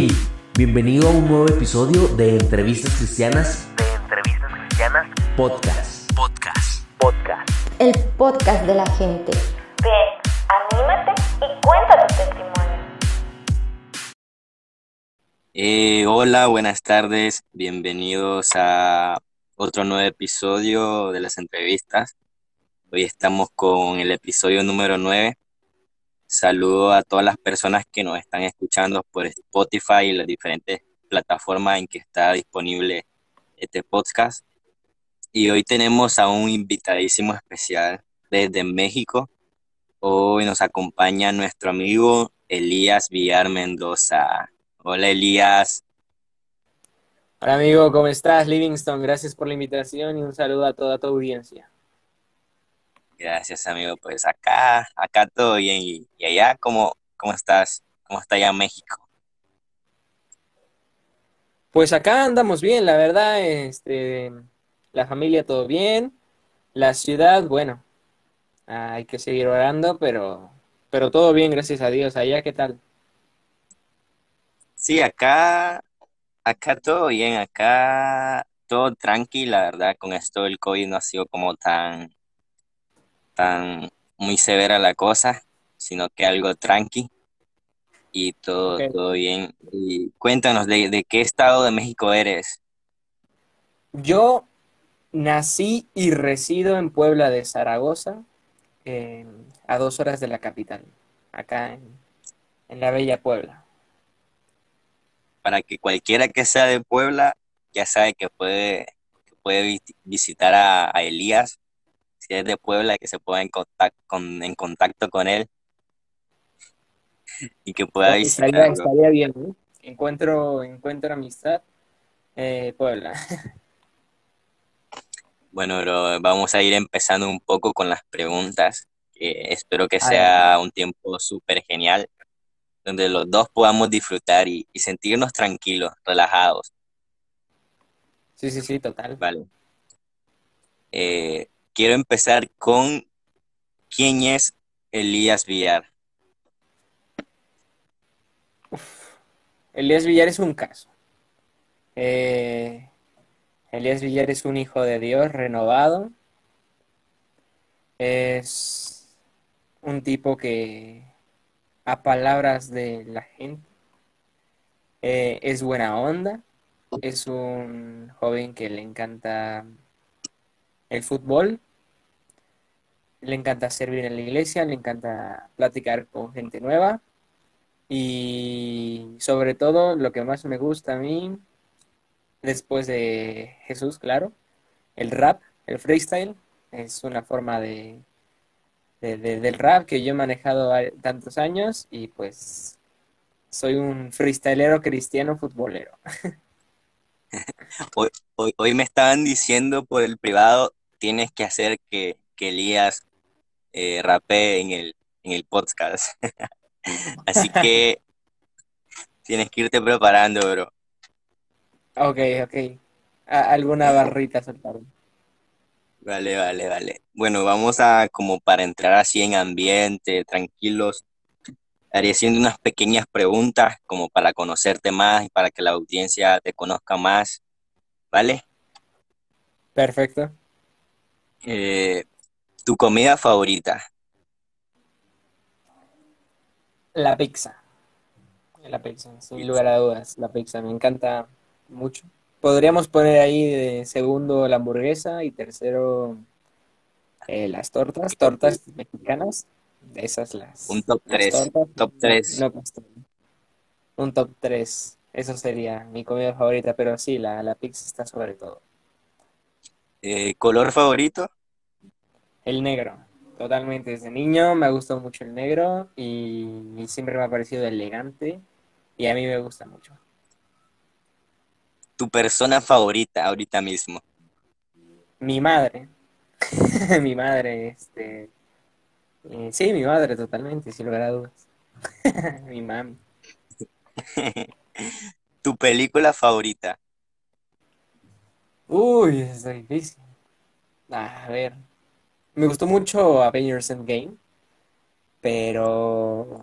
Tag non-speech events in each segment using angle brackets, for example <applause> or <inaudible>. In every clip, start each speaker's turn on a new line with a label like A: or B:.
A: Hey, bienvenido a un nuevo episodio de Entrevistas Cristianas.
B: De Entrevistas Cristianas
A: Podcast.
B: Podcast. Podcast.
C: el podcast de la gente.
D: Ven, anímate y cuenta tu testimonio.
E: Eh, hola, buenas tardes, bienvenidos a otro nuevo episodio de las entrevistas. Hoy estamos con el episodio número 9. Saludo a todas las personas que nos están escuchando por Spotify y las diferentes plataformas en que está disponible este podcast. Y hoy tenemos a un invitadísimo especial desde México. Hoy nos acompaña nuestro amigo Elías Villar Mendoza. Hola Elías.
F: Hola amigo, ¿cómo estás? Livingston, gracias por la invitación y un saludo a toda tu audiencia.
E: Gracias amigo, pues acá, acá todo bien. ¿Y, y allá cómo, cómo estás? ¿Cómo está allá México?
F: Pues acá andamos bien, la verdad, este, la familia todo bien, la ciudad, bueno, hay que seguir orando, pero, pero todo bien, gracias a Dios. Allá, ¿qué tal?
E: Sí, acá, acá todo bien, acá todo tranquilo, la verdad, con esto del COVID no ha sido como tan, tan muy severa la cosa, sino que algo tranqui y todo, todo bien. Y cuéntanos, ¿de, de qué estado de México eres?
F: Yo nací y resido en Puebla de Zaragoza, eh, a dos horas de la capital, acá en, en la bella Puebla.
E: Para que cualquiera que sea de Puebla ya sabe que puede, que puede vi- visitar a, a Elías, si es de Puebla, que se ponga en contacto con, en contacto con él y que pueda
F: Estaría, estaría bien. Encuentro, encuentro amistad, eh, Puebla. <laughs>
E: Bueno, bro, vamos a ir empezando un poco con las preguntas, espero que sea un tiempo súper genial, donde los dos podamos disfrutar y, y sentirnos tranquilos, relajados,
F: Sí, sí, sí, total.
E: ¿vale? Eh, quiero empezar con ¿quién es Elías Villar?
F: Elías Villar es un caso. Eh, Elías Villar es un hijo de Dios renovado. Es un tipo que, a palabras de la gente, eh, es buena onda. Es un joven que le encanta el fútbol. Le encanta servir en la iglesia, le encanta platicar con gente nueva. Y sobre todo, lo que más me gusta a mí, después de Jesús, claro, el rap, el freestyle, es una forma de, de- de- del rap que yo he manejado tantos años y pues soy un freestylero cristiano futbolero. <laughs>
E: Hoy, hoy, hoy me estaban diciendo por el privado, tienes que hacer que, que Elías eh, rapee en el, en el podcast. <laughs> Así que <laughs> tienes que irte preparando, bro.
F: Ok, ok. A- alguna barrita soltaron.
E: Vale, vale, vale. Bueno, vamos a como para entrar así en ambiente, tranquilos. Haré haciendo unas pequeñas preguntas como para conocerte más y para que la audiencia te conozca más, ¿vale?
F: Perfecto.
E: Eh, ¿tu comida favorita?
F: La pizza. La pizza, sin lugar a dudas. La pizza me encanta mucho. Podríamos poner ahí de segundo la hamburguesa y tercero eh, las tortas, tortas mexicanas. De esas las.
E: Un top
F: las
E: 3,
F: tortas.
E: top 3.
F: No. Un top 3. Eso sería mi comida favorita, pero sí, la, la pizza está sobre todo.
E: Eh, ¿color favorito?
F: El negro. Totalmente. Desde niño me ha gustado mucho el negro y, siempre me ha parecido elegante y a mí me gusta mucho.
E: ¿Tu persona favorita ahorita mismo?
F: Mi madre. <laughs> Mi madre, este. eh, sí, mi madre, totalmente, sin lugar a dudas. <laughs> Mi mami. <laughs>
E: ¿Tu película favorita?
F: Uy, eso es difícil. A ver. Me gustó mucho Avengers Endgame, pero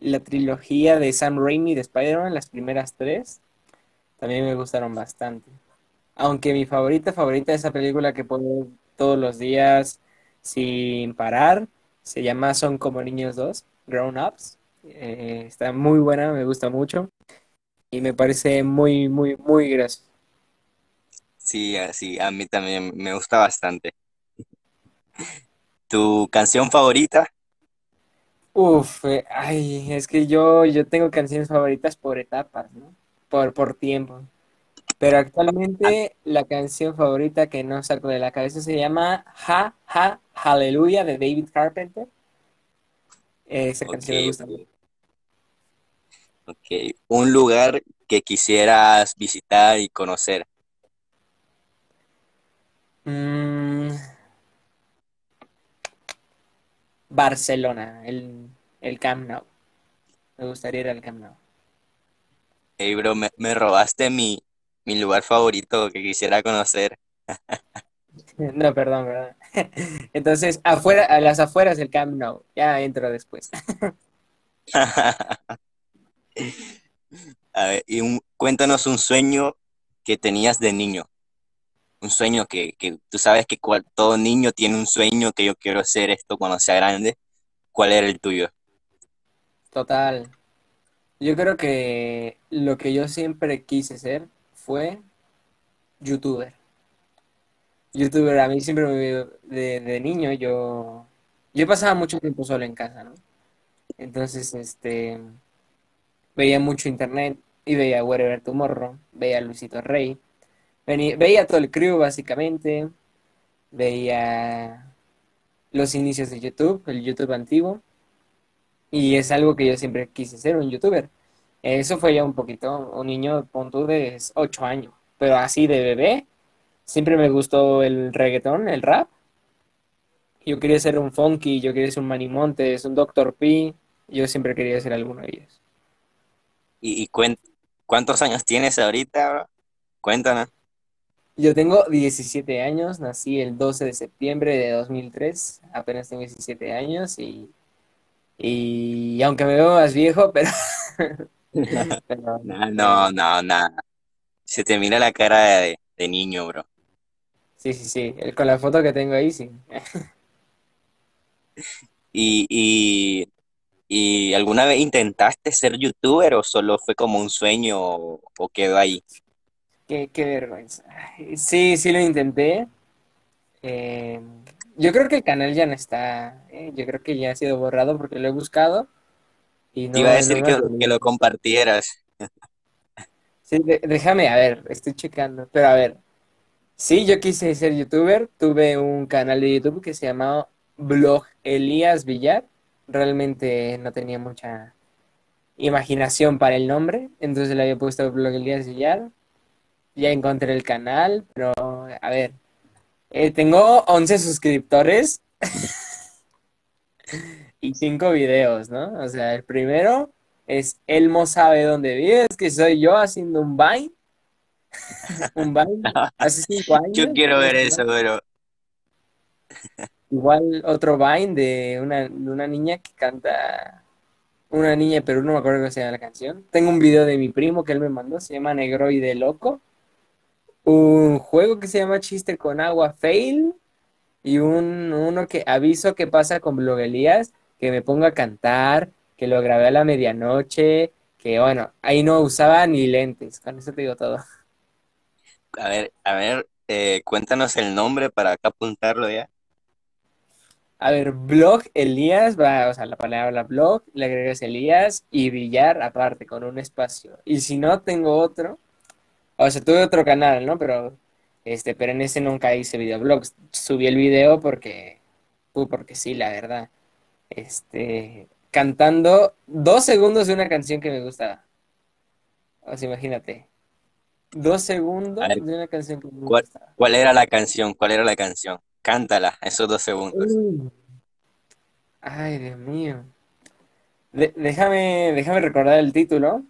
F: la trilogía de Sam Raimi de Spider-Man, las primeras tres, también me gustaron bastante. Aunque mi favorita, favorita de esa película que puedo ver todos los días sin parar, se llama Son como niños 2, Grown Ups. Eh, está muy buena, me gusta mucho y me parece muy, muy, muy graciosa.
E: Sí, así, a mí también me gusta bastante. ¿Tu canción favorita?
F: Uf, eh, ay, es que yo, yo tengo canciones favoritas por etapas, ¿no? Por, por tiempo. Pero actualmente la canción favorita que no saco de la cabeza se llama Ja, Ja, Hallelujah de David Carpenter. Esa canción me gusta mucho.
E: ok. Un lugar que quisieras visitar y conocer.
F: Mm, Barcelona, el, el Camp Nou. Me gustaría ir al Camp Nou.
E: Hey, bro, me, me robaste mi, mi lugar favorito que quisiera conocer. <laughs>
F: No, perdón, perdón. <laughs> Entonces, afuera, a las afueras del Camp Nou. Ya entro después. <laughs>
E: A ver, y un- cuéntanos un sueño que tenías de niño. Un sueño que, que tú sabes que cual- todo niño tiene un sueño que yo quiero hacer esto cuando sea grande. ¿Cuál era el tuyo?
F: Total. Yo creo que lo que yo siempre quise ser fue youtuber. Youtuber, a mí siempre me de, de niño yo yo pasaba mucho tiempo solo en casa, ¿no? Entonces, este veía mucho internet y veía Wherever Tomorrow, veía Luisito Rey, veía todo el crew básicamente, veía los inicios de YouTube, el YouTube antiguo. Y es algo que yo siempre quise ser, un youtuber. Eso fue ya un poquito, un niño, pon tú, de 8 años. Pero así de bebé, siempre me gustó el reggaetón, el rap. Yo quería ser un Funky, yo quería ser un Manny Montes, un Dr. P. Yo siempre quería ser alguno de ellos.
E: ¿Y, y cuántos años tienes ahorita? Cuéntanos.
F: Yo tengo 17 años, nací el 12 de septiembre de 2003, apenas tengo 17 años y, y aunque me veo más viejo, <laughs> pero, pero <laughs>
E: No, no, no, nada. Se te mira la cara de, de niño, bro.
F: Sí, sí, sí. El- Con la foto que tengo ahí, sí. <laughs>
E: ¿Y, y, y alguna vez intentaste ser youtuber o solo fue como un sueño o, o quedó ahí?
F: Qué, qué vergüenza. Sí, sí lo intenté. Eh, yo creo que el canal ya no está. eh, Yo creo que ya ha sido borrado porque lo he buscado y
E: Te iba a
F: no, no
E: decir que, que lo compartieras.
F: Sí, de- déjame, a ver, estoy checando. Pero a ver, sí, yo quise ser youtuber. Tuve un canal de YouTube que se llamaba Blog Elías Villar. Realmente no tenía mucha imaginación para el nombre, entonces le había puesto Blog Elías Villar. Ya encontré el canal, pero a ver, eh, tengo 11 suscriptores <laughs> y 5 videos, ¿no? O sea, el primero es Elmo sabe dónde vives, que soy yo haciendo un Vine, <laughs> un Vine hace 5 <laughs>
E: Yo
F: años.
E: quiero ver eso, pero
F: Igual otro Vine de una, de una niña que canta, una niña, pero no me acuerdo cómo se llama la canción. Tengo un video de mi primo que él me mandó, se llama Negroide Loco. Un juego que se llama Chiste con Agua Fail. Y un, uno que aviso que pasa con Bloguelías, que me pongo a cantar, que lo grabé a la medianoche, que bueno, ahí no usaba ni lentes, con eso te digo todo.
E: a ver, a ver, eh, cuéntanos el nombre para acá apuntarlo ya.
F: A ver, blog Elías, va, o sea, la palabra blog, le agregas Elías y Villar aparte con un espacio. Y si no, tengo otro, o sea, tuve otro canal, ¿no? Pero, este, pero en ese nunca hice videoblogs. Subí el video porque, uh, porque sí, la verdad. Este, cantando dos segundos de una canción que me gustaba. O sea, imagínate, dos segundos
E: ver,
F: de una canción que me
E: ¿cuál,
F: gustaba.
E: cuál era la canción? ¿Cuál era la canción? Cántala, esos dos segundos.
F: Uh, Ay, Dios mío. De- déjame, déjame recordar el título.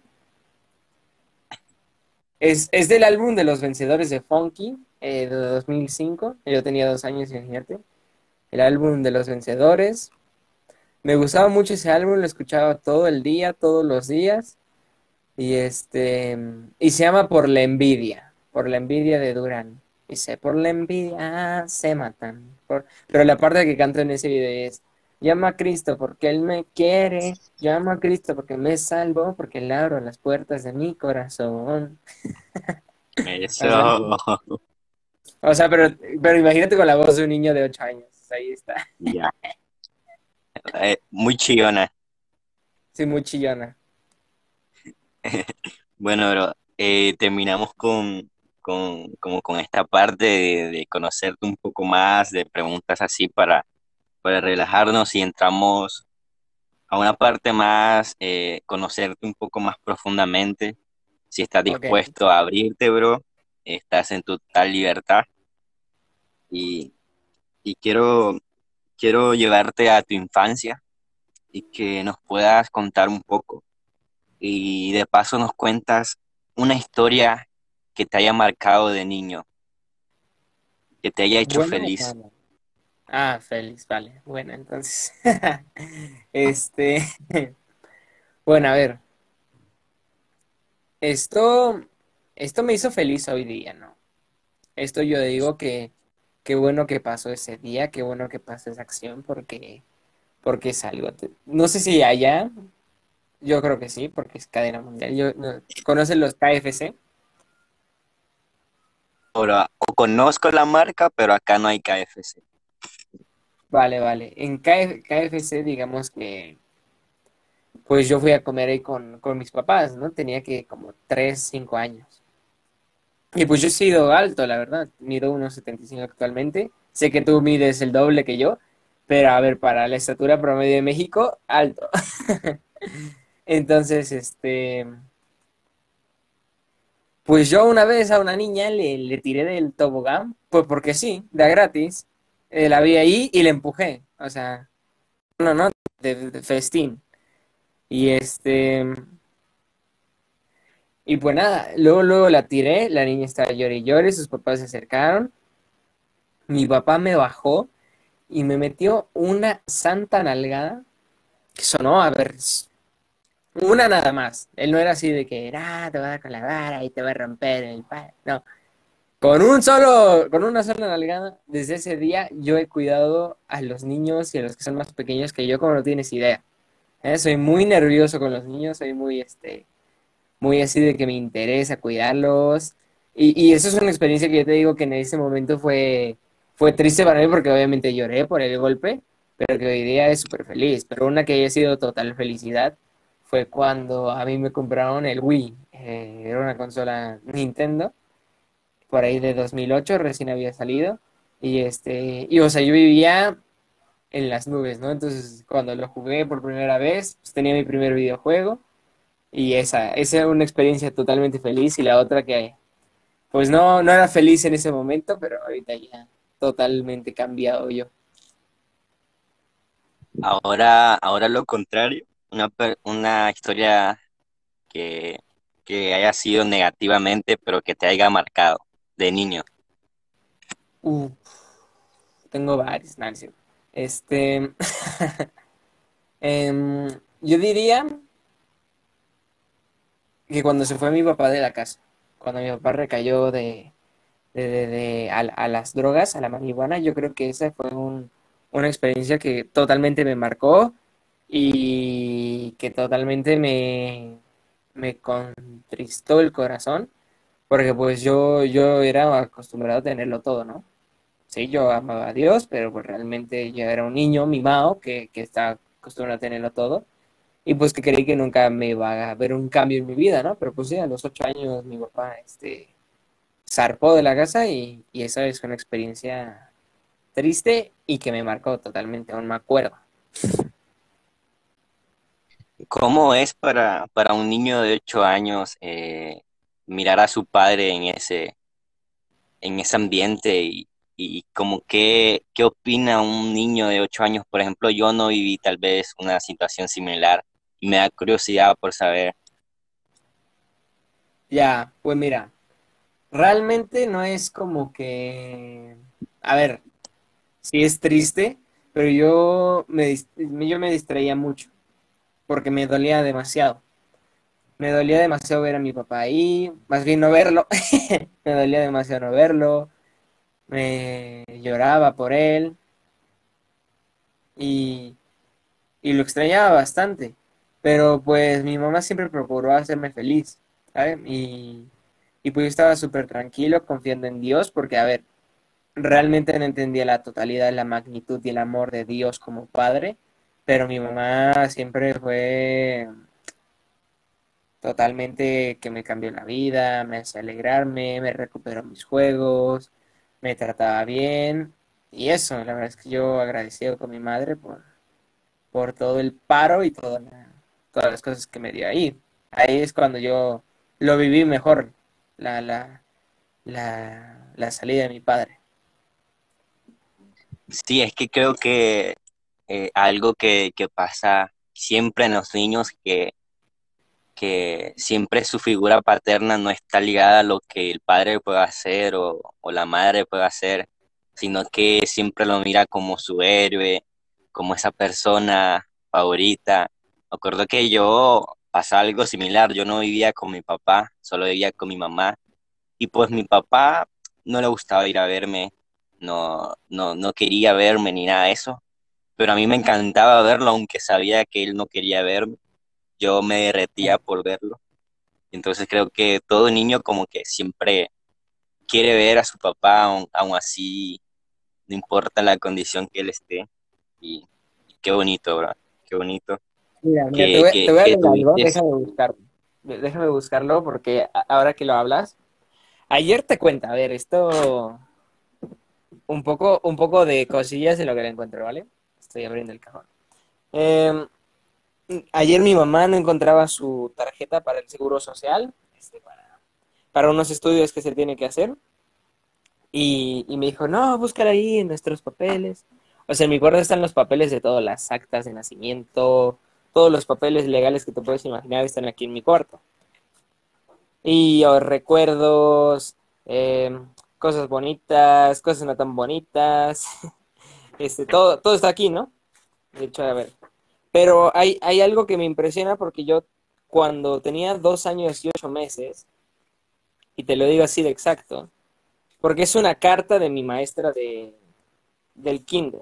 F: Es, es del álbum de los vencedores de Funky eh, de 2005. Yo tenía dos años, imagínate. El álbum de los vencedores. Me gustaba mucho ese álbum, lo escuchaba todo el día, todos los días. Y este, y se llama Por la envidia, por la envidia de Durán. Dice, por la envidia se matan. Por... Pero la parte que canto en ese video es, llama a Cristo porque Él me quiere, llama a Cristo porque me salvó, porque le abro las puertas de mi corazón.
E: Eso.
F: O sea, pero, pero imagínate con la voz de un niño de 8 años. Ahí está.
E: Ya. Eh, muy chillona.
F: Sí, muy chillona. <laughs>
E: Bueno, bro, eh, terminamos con, con, como con esta parte de, de conocerte un poco más, de preguntas así para, para relajarnos y entramos a una parte más, eh, conocerte un poco más profundamente. Si estás dispuesto a abrirte, bro, estás en total libertad. Y, y quiero, quiero llevarte a tu infancia y que nos puedas contar un poco. Y de paso nos cuentas una historia que te haya marcado de niño, que te haya hecho feliz.
F: Ah, feliz, vale. Bueno, entonces. <laughs> Este. <laughs> Bueno, a ver. Esto. Esto me hizo feliz hoy día, ¿no? Esto yo digo que. Qué bueno que pasó ese día, qué bueno que pasó esa acción, porque. Porque es algo. No sé si allá. Yo creo que sí, porque es cadena mundial. Yo, no- ¿Conocen los KFC?
E: Ahora, o conozco la marca, pero acá no hay KFC.
F: Vale, vale. En KF KFC, digamos que, pues yo fui a comer ahí con, con mis papás, ¿no? Tenía que como 3, 5 años. Y pues yo he sido alto, la verdad. Mido unos 75 actualmente. Sé que tú mides el doble que yo, pero a ver, para la estatura promedio de México, alto. <laughs> Entonces, este, pues yo una vez a una niña le, le tiré del tobogán, pues porque sí, de gratis. Eh, la vi ahí y le empujé. O sea, no, no, de, festín. Y este. Y pues nada, luego, luego la tiré, la niña estaba llorando y llorando, sus papás se acercaron. Mi papá me bajó y me metió una santa nalgada que sonó, a ver, una nada más. Él no era así de que, ah, te va a dar con la vara y te va a romper el pa-". No. Con un solo, con una sola nalgada, desde ese día yo he cuidado a los niños y a los que son más pequeños que yo, como no tienes idea. ¿Eh? Soy muy nervioso con los niños, soy muy, este, muy así de que me interesa cuidarlos. Y, eso es una experiencia que yo te digo que en ese momento fue, fue triste para mí porque obviamente lloré por el golpe, pero que hoy día es súper feliz. Pero una que haya sido total felicidad fue cuando a mí me compraron el Wii. Eh, era una consola Nintendo por ahí de 2008, recién había salido. Y este, y o sea, yo vivía en las nubes, ¿no? Entonces, cuando lo jugué por primera vez, pues tenía mi primer videojuego. Y esa, esa era una experiencia totalmente feliz. Y la otra que, pues no, no era feliz en ese momento, pero ahorita ya totalmente cambiado yo.
E: Ahora, ahora lo contrario, una, una historia que, que haya sido negativamente, pero que te haya marcado de niño.
F: Uf, tengo varios, cierto. Este, <laughs> em, yo diría que cuando se fue mi papá de la casa, cuando mi papá recayó de, de, de- de- a, a las drogas, a la marihuana, yo creo que esa fue un- una experiencia que totalmente me marcó y que totalmente me, me contristó el corazón, porque pues yo, yo era acostumbrado a tenerlo todo, ¿no? Sí, yo amaba a Dios, pero pues realmente yo era un niño mimado que, que está acostumbrado a tenerlo todo. Y pues que creí que nunca me iba a ver un cambio en mi vida, ¿no? Pero pues sí, a los ocho años mi papá, este, zarpó de la casa y, y esa es una experiencia triste y que me marcó totalmente, aún me acuerdo.
E: ¿Cómo es para, para un niño de 8 años eh, mirar a su padre en ese, en ese ambiente y, y como qué, qué opina un niño de 8 años? Por ejemplo, yo no viví tal vez una situación similar y me da curiosidad por saber.
F: Ya, pues mira, realmente no es como que, a ver, sí es triste, pero yo me, yo me distraía mucho porque me dolía demasiado. Me dolía demasiado ver a mi papá ahí, más bien no verlo. <laughs> me dolía demasiado no verlo. Me lloraba por él y, y lo extrañaba bastante. Pero pues mi mamá siempre procuró hacerme feliz. Y, y pues yo estaba súper tranquilo, confiando en Dios, porque a ver, realmente no entendía la totalidad, la magnitud y el amor de Dios como padre, pero mi mamá siempre fue totalmente que me cambió la vida, me hacía alegrarme, me recuperó mis juegos, me trataba bien, y eso, la verdad es que yo agradecido con mi madre por, por todo el paro y todas las cosas que me dio ahí. Ahí es cuando yo lo viví mejor, la, la, la, la salida de mi padre.
E: Sí, es que creo que eh, algo que, que pasa siempre en los niños que, que siempre su figura paterna no está ligada a lo que el padre puede hacer o, la madre puede hacer, sino que siempre lo mira como su héroe, como esa persona favorita. Me acuerdo que yo pasaba algo similar, yo no vivía con mi papá, solo vivía con mi mamá, y pues mi papá no le gustaba ir a verme, no, no, no quería verme ni nada de eso, pero a mí me encantaba verlo, aunque sabía que él no quería verme, yo me derretía por verlo. Entonces creo que todo niño como que siempre quiere ver a su papá, aun, aun así, no importa la condición que él esté. Y, y qué bonito, bro, qué bonito.
F: Mira, mira,
E: Que-
F: te voy,
E: que-
F: te voy a algo, déjame buscarlo. Déjame buscarlo porque ahora que lo hablas, ayer te cuenta, a ver, esto un poco, un poco de cosillas de lo que le encuentro, ¿vale? Estoy abriendo el cajón. Eh, ayer mi mamá no encontraba su tarjeta para el seguro social, este, para, unos estudios que se tiene que hacer. Y, me dijo, no, búscala ahí en nuestros papeles. O sea, en mi cuarto están los papeles de todas las actas de nacimiento, todos los papeles legales que te puedes imaginar están aquí en mi cuarto. Y oh, recuerdos, eh, cosas bonitas, cosas no tan bonitas, <laughs> este, todo, todo está aquí, ¿no? De hecho, a ver. Pero hay, hay algo que me impresiona porque yo cuando tenía dos años y ocho meses, y te lo digo así de exacto, porque es una carta de mi maestra de, del kinder.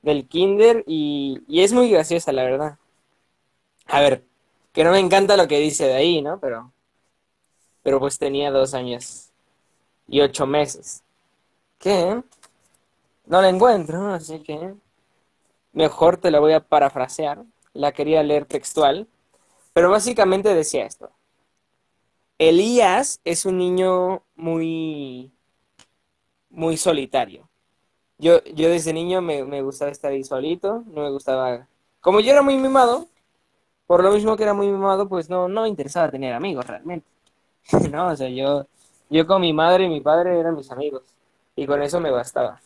F: Del kinder y, y es muy graciosa, la verdad. A ver, que no me encanta lo que dice de ahí, ¿no? Pero, pero pues tenía dos años y ocho meses. ¿Qué? No la encuentro, así que mejor te la voy a parafrasear. La quería leer textual, pero básicamente decía esto. Elías es un niño muy, muy solitario. Yo, yo desde niño me, me gustaba estar ahí solito, no me gustaba... Como yo era muy mimado, por lo mismo que era muy mimado, pues no, no me interesaba tener amigos realmente. <laughs> No, o sea, yo, yo con mi madre y mi padre eran mis amigos, y con eso me bastaba.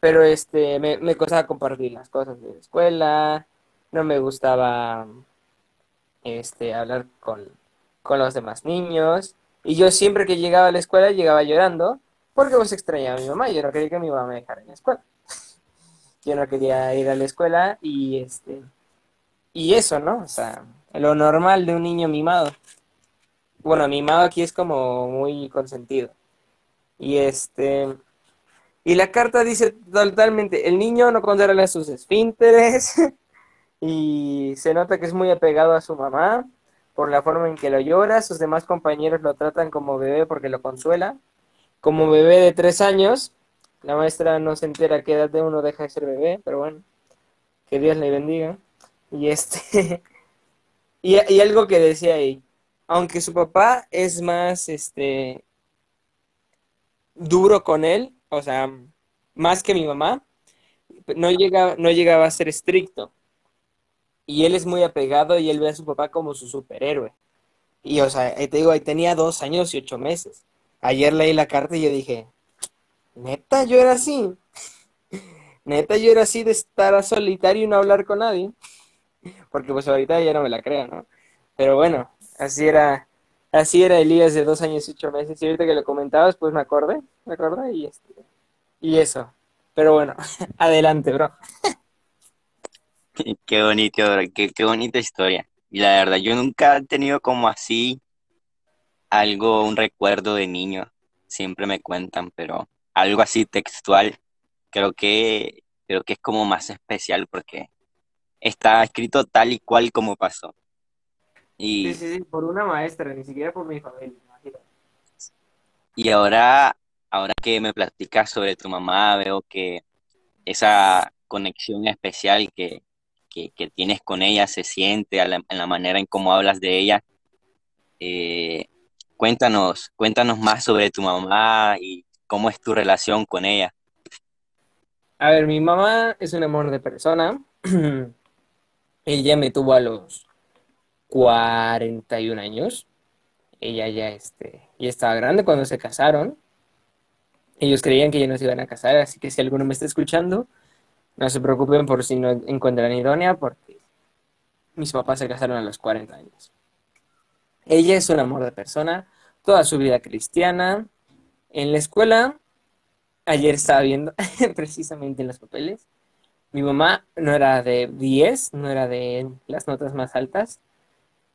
F: Pero este, me, costaba compartir las cosas de la escuela, no me gustaba este, hablar con, con los demás niños. Y yo siempre que llegaba a la escuela llegaba llorando porque pues extrañaba a mi mamá. Yo no quería que mi mamá me dejara en la escuela. <laughs> Yo no quería ir a la escuela y este y eso, ¿no? O sea, lo normal de un niño mimado. Bueno, mimado aquí es como muy consentido. Y este y la carta dice totalmente, el niño no controla sus esfínteres <laughs> y se nota que es muy apegado a su mamá por la forma en que lo llora, sus demás compañeros lo tratan como bebé porque lo consuela. Como bebé de tres años, la maestra no se entera qué edad de uno deja de ser bebé, pero bueno, que Dios le bendiga. Y este, <laughs> y, y algo que decía ahí, aunque su papá es más, este, duro con él, o sea, más que mi mamá, no llegaba, no llegaba a ser estricto. Y él es muy apegado y él ve a su papá como su superhéroe. Y, o sea, te digo, ahí tenía dos años y ocho meses. Ayer leí la carta y yo dije, neta, yo era así. <laughs> Neta, yo era así de estar solitario y no hablar con nadie. <laughs> Porque pues ahorita ya no me la creo, ¿no? Pero bueno, así era, así era Elías de dos años y ocho meses. Y ahorita que lo comentabas, pues me acordé, me acordé y este, y eso. Pero bueno, <laughs> adelante, bro.
E: Qué bonito, qué, qué bonita historia. Y la verdad, yo nunca he tenido como así algo, un recuerdo de niño. Siempre me cuentan, pero algo así textual, creo que, creo que es como más especial porque está escrito tal y cual como pasó.
F: Sí,
E: Y,
F: sí, sí, por una maestra, ni siquiera por mi familia. imagínate.
E: y ahora, ahora que me platicas sobre tu mamá, veo que esa conexión especial que, que, que tienes con ella se siente la- en la manera en cómo hablas de ella. Eh, cuéntanos, cuéntanos más sobre tu mamá y cómo es tu relación con ella.
F: A ver, mi mamá es un amor de persona. <clears throat> Ella me tuvo a los 41 años. Ella ya, este, ya estaba grande cuando se casaron. Ellos creían que ya no se iban a casar, así que si alguno me está escuchando, no se preocupen por si no encuentran idónea, porque mis papás se casaron a los 40 años. Ella es un amor de persona, toda su vida cristiana. En la escuela, ayer estaba viendo <laughs> precisamente en los papeles, mi mamá no era de 10, no era de las notas más altas,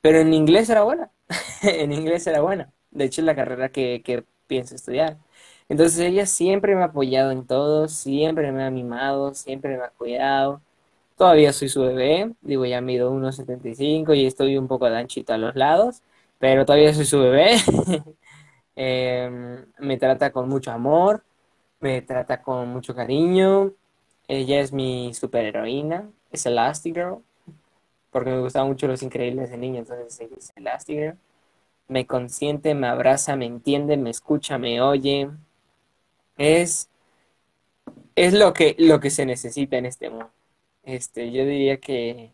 F: pero en inglés era buena. <laughs> En inglés era buena. De hecho, es la carrera que, que pienso estudiar. Entonces ella siempre me ha apoyado en todo, siempre me ha mimado, siempre me ha cuidado. Todavía soy su bebé, digo, ya mido 1,75 y estoy un poco de anchito a los lados, pero todavía soy su bebé. <laughs> Em, me trata con mucho amor, me trata con mucho cariño. Ella es mi superheroína, es Elastigirl, porque me gustaban mucho los increíbles de niño, entonces ella es Elastigirl. Me consiente, me abraza, me entiende, me escucha, me oye. Es, es lo que, lo que se necesita en este mundo. Este, yo diría que,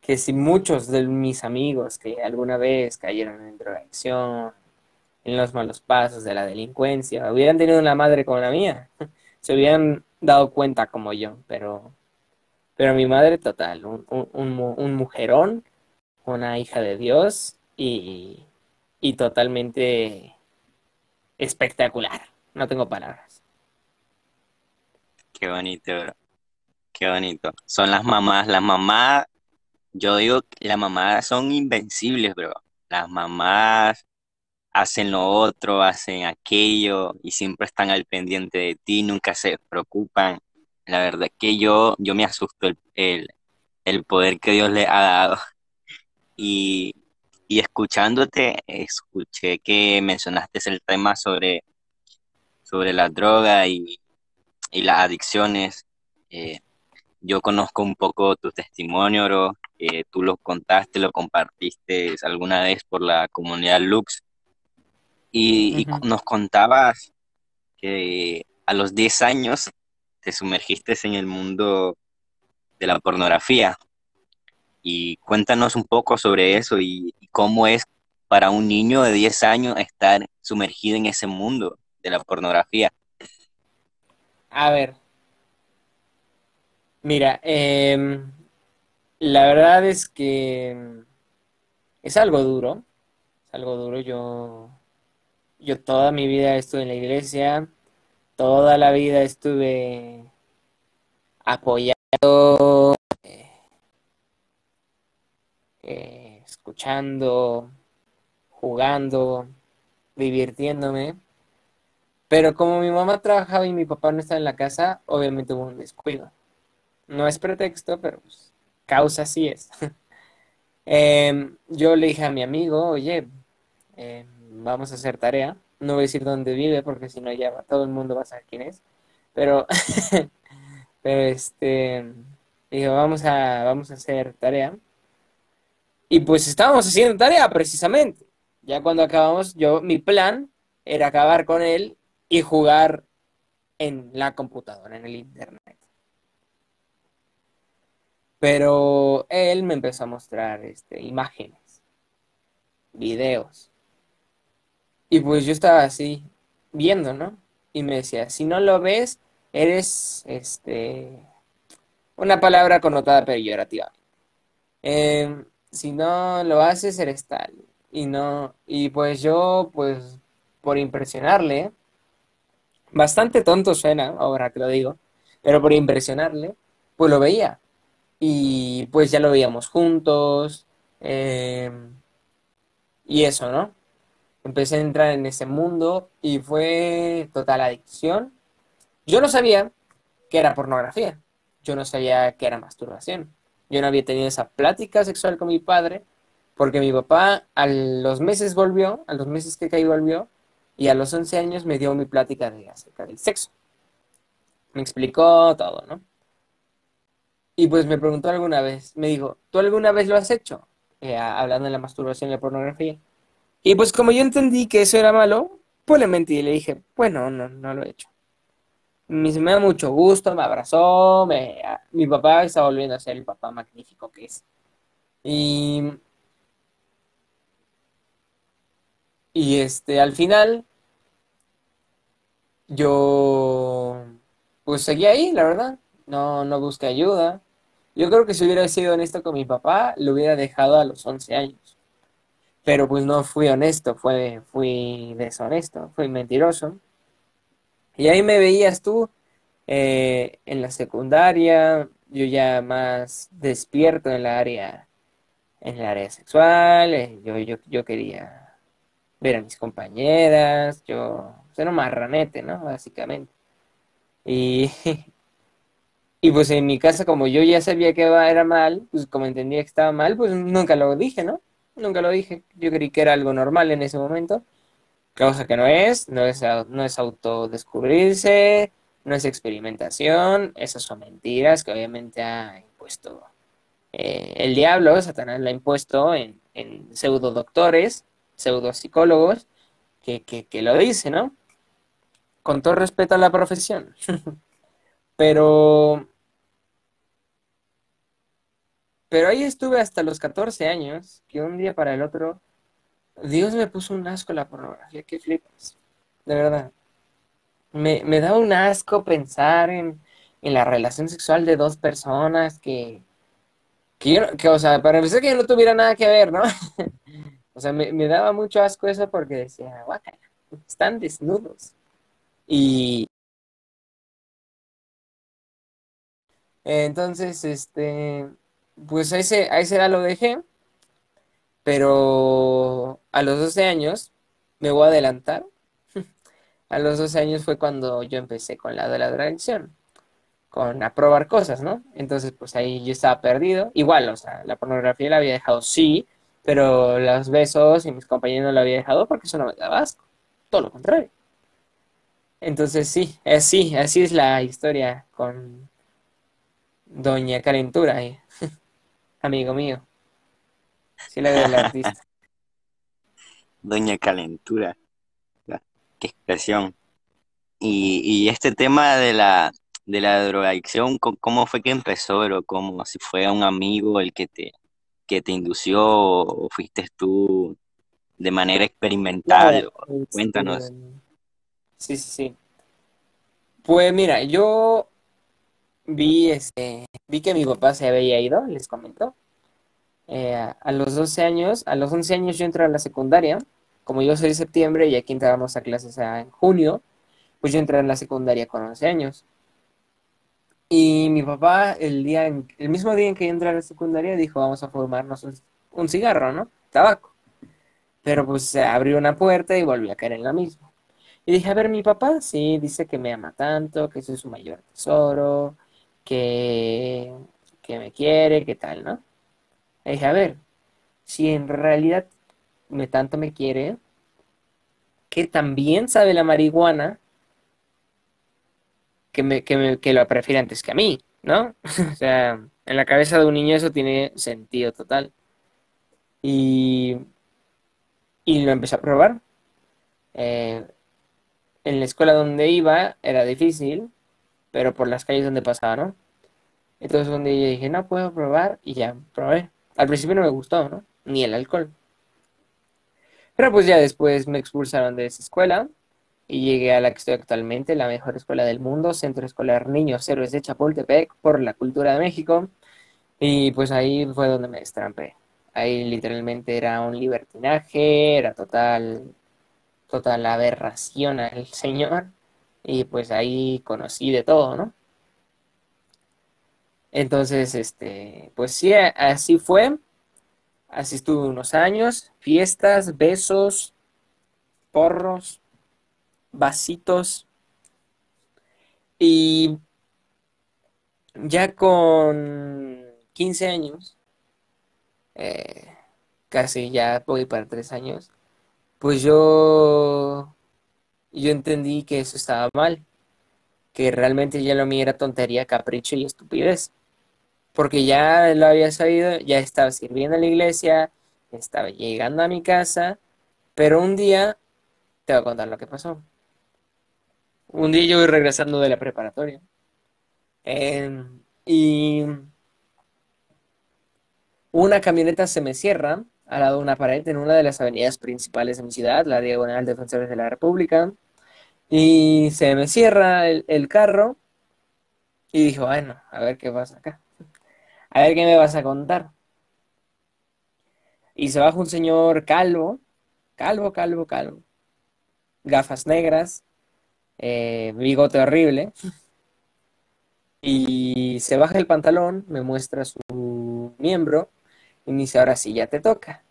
F: que si muchos de mis amigos que alguna vez cayeron en drogadicción, en los malos pasos de la delincuencia, hubieran tenido una madre como la mía, <laughs> se hubieran dado cuenta como yo, pero, pero mi madre total, un, un, un mu- un mujerón, una hija de Dios y, y totalmente espectacular. No tengo palabras.
E: Qué bonito, bro. Qué bonito. Son las mamás. Las mamás, yo digo que las mamás son invencibles, bro. Las mamás hacen lo otro, hacen aquello y siempre están al pendiente de ti, nunca se preocupan. La verdad que yo, yo me asusto el, el, el poder que Dios le ha dado. <laughs> Y, y escuchándote, escuché que mencionaste el tema sobre, sobre la droga y, y las adicciones. Eh, yo conozco un poco tu testimonio, bro. Eh, tú lo contaste, lo compartiste alguna vez por la comunidad Lux. Y, nos contabas que a los 10 años te sumergiste en el mundo de la pornografía. Y cuéntanos un poco sobre eso y, cómo es para un niño de 10 años estar sumergido en ese mundo de la pornografía.
F: A ver, mira, em, la verdad es que es algo duro, es algo duro. Yo, yo toda mi vida estuve en la iglesia, toda la vida estuve apoyando, eh, eh, escuchando, jugando, divirtiéndome. Pero como mi mamá trabajaba y mi papá no estaba en la casa, obviamente hubo un descuido. No es pretexto, pero pues, causa sí es. <laughs> Em, yo le dije a mi amigo, oye, em, vamos a hacer tarea. No voy a decir dónde vive porque si no ya todo el mundo va a saber quién es. Pero, <laughs> pero este, dije, vamos a, vamos a hacer tarea. Y pues estábamos haciendo tarea precisamente. Ya cuando acabamos, yo, mi plan era acabar con él y jugar en la computadora, en el internet. Pero él me empezó a mostrar este, imágenes, videos. Y pues yo estaba así, viendo, ¿no? Y me decía, si no lo ves, eres este, una palabra connotada peyorativa. Em, si no lo haces, eres tal. Y no, y pues yo, pues, por impresionarle, bastante tonto suena, ahora que lo digo, pero por impresionarle, pues lo veía. Y pues ya lo veíamos juntos. eh, y eso, ¿no? Empecé a entrar en ese mundo y fue total adicción. Yo no sabía que era pornografía. Yo no sabía que era masturbación. Yo no había tenido esa plática sexual con mi padre porque mi papá a los meses volvió, a los meses que caí volvió, y a los 11 años me dio mi plática de acerca del sexo. Me explicó todo, ¿no? Y pues me preguntó alguna vez, me dijo, ¿tú alguna vez lo has hecho? Eh, hablando de la masturbación y la pornografía. Y pues como yo entendí que eso era malo, pues le mentí y le dije, bueno, no, no lo he hecho. Me, me da mucho gusto, me abrazó, me, a- mi papá está volviendo a ser el papá magnífico que es. Y, y este, al final, yo pues seguí ahí, la verdad. No, no busqué ayuda. Yo creo que si hubiera sido honesto con mi papá, lo hubiera dejado a los 11 años. Pero pues no fui honesto, fue, fui deshonesto, fui mentiroso. Y ahí me veías tú eh, en la secundaria, yo ya más despierto en la área, en el área sexual, eh, yo, yo, yo quería ver a mis compañeras, yo era un marranete, ¿no? Básicamente. Y, <laughs> y pues en mi casa, como yo ya sabía que era mal, pues como entendía que estaba mal, pues nunca lo dije, ¿no? Nunca lo dije. Yo creí que era algo normal en ese momento. Cosa que no es, no es, no es autodescubrirse, no es experimentación, esas son mentiras que obviamente ha impuesto eh, el diablo, Satanás lo ha impuesto en, en pseudo doctores, pseudo psicólogos, que, que, que lo dice, ¿no? Con todo respeto a la profesión. <laughs> Pero, pero ahí estuve hasta los 14 años, que un día para el otro, Dios me puso un asco la pornografía, que flipas, de verdad. Me, me da un asco pensar en, en la relación sexual de dos personas que, que, yo que, o sea, para empezar que yo no tuviera nada que ver, ¿no? <laughs> O sea, me, me daba mucho asco eso porque decía, guácala, están desnudos. Y entonces, este, pues a ese, a esa edad lo dejé, pero a los 12 años, me voy a adelantar, <laughs> a los 12 años fue cuando yo empecé con la de la adicción. con a probar cosas, ¿no? Entonces, pues ahí yo estaba perdido. Igual, o sea, la pornografía la había dejado, sí, pero los besos y mis compañeros no la había dejado porque eso no me daba asco. Todo lo contrario. Entonces, sí, así, así es la historia con Doña Calentura, eh, <laughs> amigo mío. Sí, la del artista. <laughs>
E: Doña Calentura, qué expresión. Y, y este tema de la, de la drogadicción, ¿cómo fue que empezó, bro? ¿Cómo? Si fue un amigo el que te, que te indució o fuiste tú de manera experimental. Cuéntanos.
F: este, Sí, sí, sí. Pues mira, yo vi, este, vi que mi papá se había ido, les comentó. Eh, a los 12 años, a los 11 años yo entré a la secundaria. Como yo soy de septiembre y aquí entrábamos a clases en junio, pues yo entré a la secundaria con 11 años. Y mi papá, el día en- el mismo día en que yo entré a la secundaria, dijo, vamos a fumarnos un, cigarro, ¿no? Tabaco. Pero pues se abrió una puerta y volví a caer en la misma. Y dije, a ver, mi papá sí dice que me ama tanto, que soy su mayor tesoro, que, que me quiere, que tal, ¿no? Y dije, a ver, si en realidad me tanto me quiere, que también sabe la marihuana, que me, que que lo prefiere antes que a mí, ¿no? <laughs> O sea, en la cabeza de un niño eso tiene sentido total. Y, y lo empecé a probar. Eh, en la escuela donde iba era difícil, pero por las calles donde pasaba, ¿no? Entonces donde yo dije, no puedo probar, y ya probé. Al principio no me gustó, ¿no? Ni el alcohol. Pero pues ya después me expulsaron de esa escuela y llegué a la que estoy actualmente, la mejor escuela del mundo, Centro Escolar Niños Héroes de Chapultepec, por la cultura de México. Y pues ahí fue donde me destrampé. Ahí literalmente era un libertinaje, era total, total aberración al señor. Y pues ahí conocí de todo, ¿no? Entonces, este, pues sí, así fue. Así estuve unos años, fiestas, besos, porros, vasitos. Y ya con 15 años, eh, casi ya voy para tres años, pues yo, yo entendí que eso estaba mal, que realmente ya lo mío era tontería, capricho y estupidez, porque ya lo había sabido, ya estaba sirviendo en la iglesia, estaba llegando a mi casa, pero un día, te voy a contar lo que pasó. Un día yo voy regresando de la preparatoria. em, y una camioneta se me cierra al lado de una pared en una de las avenidas principales de mi ciudad, la Diagonal Defensores de la República. Y se me cierra el, carro y dijo, bueno, a ver qué pasa acá. A ver qué me vas a contar. Y se baja un señor calvo, calvo, calvo, calvo, gafas negras, eh, bigote horrible. Y se baja el pantalón, me muestra su miembro y me dice, ahora sí, ya te toca.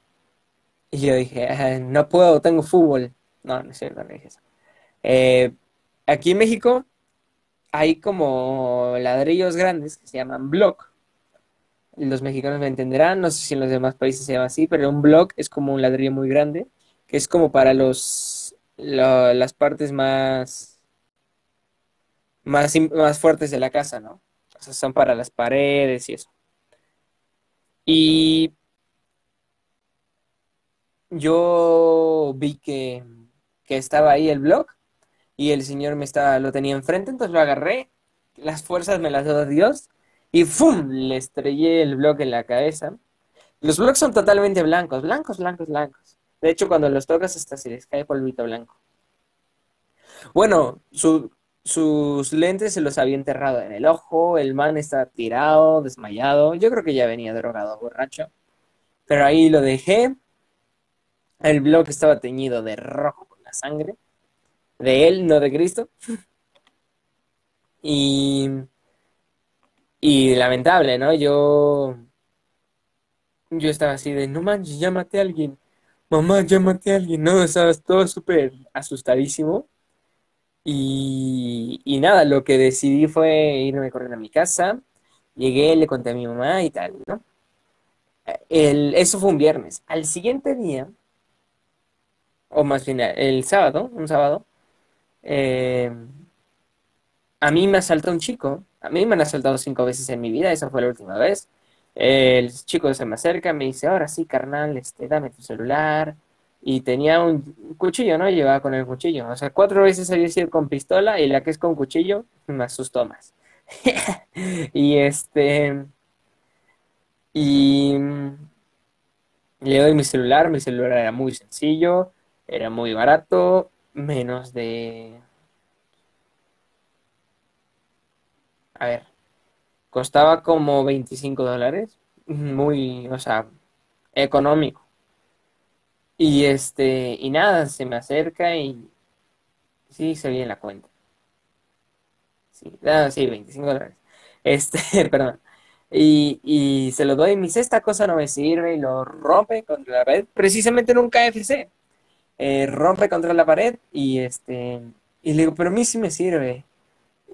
F: Y yo dije, "Ah, no puedo, tengo fútbol. No, no es cierto, no dije eso. Eh, aquí en México hay como ladrillos grandes que se llaman block. Los mexicanos me entenderán, no sé si en los demás países se llama así, pero un block es como un ladrillo muy grande, que es como para los, la- las partes más, más, más fuertes de la casa, ¿no? O sea, son para las paredes y eso. Y yo vi que, que estaba ahí el block y el señor me estaba, lo tenía enfrente, entonces lo agarré, las fuerzas me las dio Dios y ¡fum! Le estrellé el bloque en la cabeza. Los blocks son totalmente blancos, blancos, blancos, blancos. De hecho, cuando los tocas hasta se les cae polvito blanco. Bueno, su- sus lentes se los había enterrado en el ojo, el man estaba tirado, desmayado. Yo creo que ya venía drogado, borracho. Pero ahí lo dejé. El bloque estaba teñido de rojo con la sangre. De él, no de Cristo. Y, y lamentable, ¿no? Yo, yo estaba así de, no manches, maté a alguien. Mamá, maté a alguien. No, estaba todo súper asustadísimo. Y, nada, lo que decidí fue irme corriendo a mi casa. Llegué, le conté a mi mamá y tal, ¿no? El, eso fue un viernes. Al siguiente día, o más bien el sábado, un sábado, eh, a mí me asaltó un chico. A mí me han asaltado cinco veces en mi vida, esa fue la última vez. El chico se me acerca, me dice, ahora sí, carnal, este, dame tu celular. Y tenía un cuchillo, ¿no? Llevaba con el cuchillo. O sea, cuatro veces había sido con pistola y la que es con cuchillo me asustó más. <laughs> Y este, y le doy mi celular. Mi celular era muy sencillo, era muy barato, menos de, a ver, costaba como 25 dólares. Muy, o sea, económico. Y este, y nada, se me acerca y sí, se viene la cuenta. Sí, ah, sí, 25 dólares. Este, <laughs> perdón. Y, y se lo doy y me dice, esta cosa no me sirve y lo rompe contra la pared, precisamente en un KFC. Eh, rompe contra la pared y este, y le digo, pero a mí sí me sirve.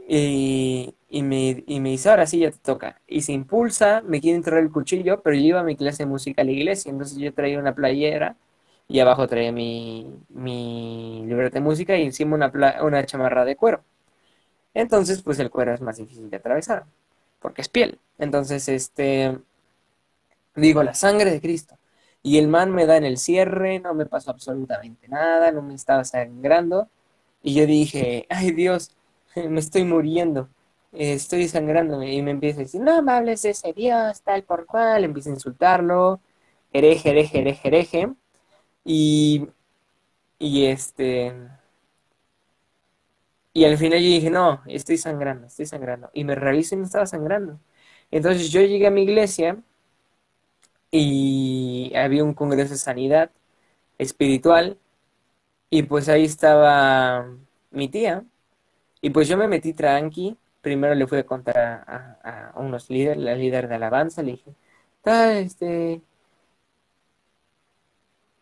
F: Y, y me, y me dice, ahora sí ya te toca. Y se impulsa, me quiere entrar el cuchillo, pero yo iba a mi clase de música a la iglesia, entonces yo traía una playera y abajo traía mi, mi libreta de música y encima una, pla- una chamarra de cuero. Entonces, pues el cuero es más difícil de atravesar, porque es piel. Entonces, este, digo, la sangre de Cristo. Y el man me da en el cierre, no me pasó absolutamente nada, no me estaba sangrando. Y yo dije, ay Dios, me estoy muriendo, estoy sangrándome. Y me empieza a decir, no me hables de ese Dios, tal por cual. Empieza a insultarlo, hereje, hereje, hereje, hereje. Y, y este, y al final yo dije, no, estoy sangrando, estoy sangrando. Y me reviso y no estaba sangrando. Entonces yo llegué a mi iglesia y había un congreso de sanidad espiritual y pues ahí estaba mi tía Y pues yo me metí tranqui. Primero le fui a contar a, a- unos líderes, la líder de alabanza, le dije, "Ta, este,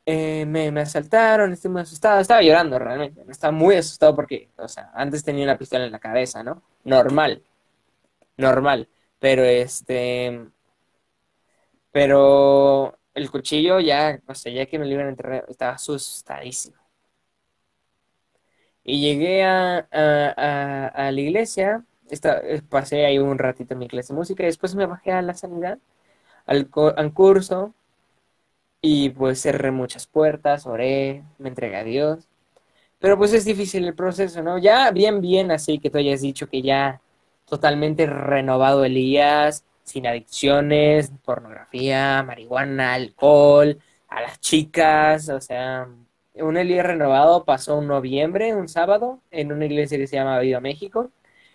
F: eh, me, me asaltaron, estoy muy asustado. Estaba llorando realmente. Estaba muy asustado porque, o sea, antes tenía una pistola en la cabeza, ¿no? Normal, normal. Pero este, pero el cuchillo ya, o sea, ya que me lo iban a enterrar, estaba asustadísimo. Y llegué a, la iglesia, esta- eh, pasé ahí un ratito en mi clase de música y después me bajé a la sanidad, al, al curso, y pues cerré muchas puertas, oré, me entregué a Dios. Pero pues es difícil el proceso, ¿no? Ya bien, bien, así que tú hayas dicho que ya totalmente renovado Elías, sin adicciones, pornografía, marihuana, alcohol, a las chicas, o sea, un Elías renovado pasó un noviembre, un sábado, en una iglesia que se llama Viva México,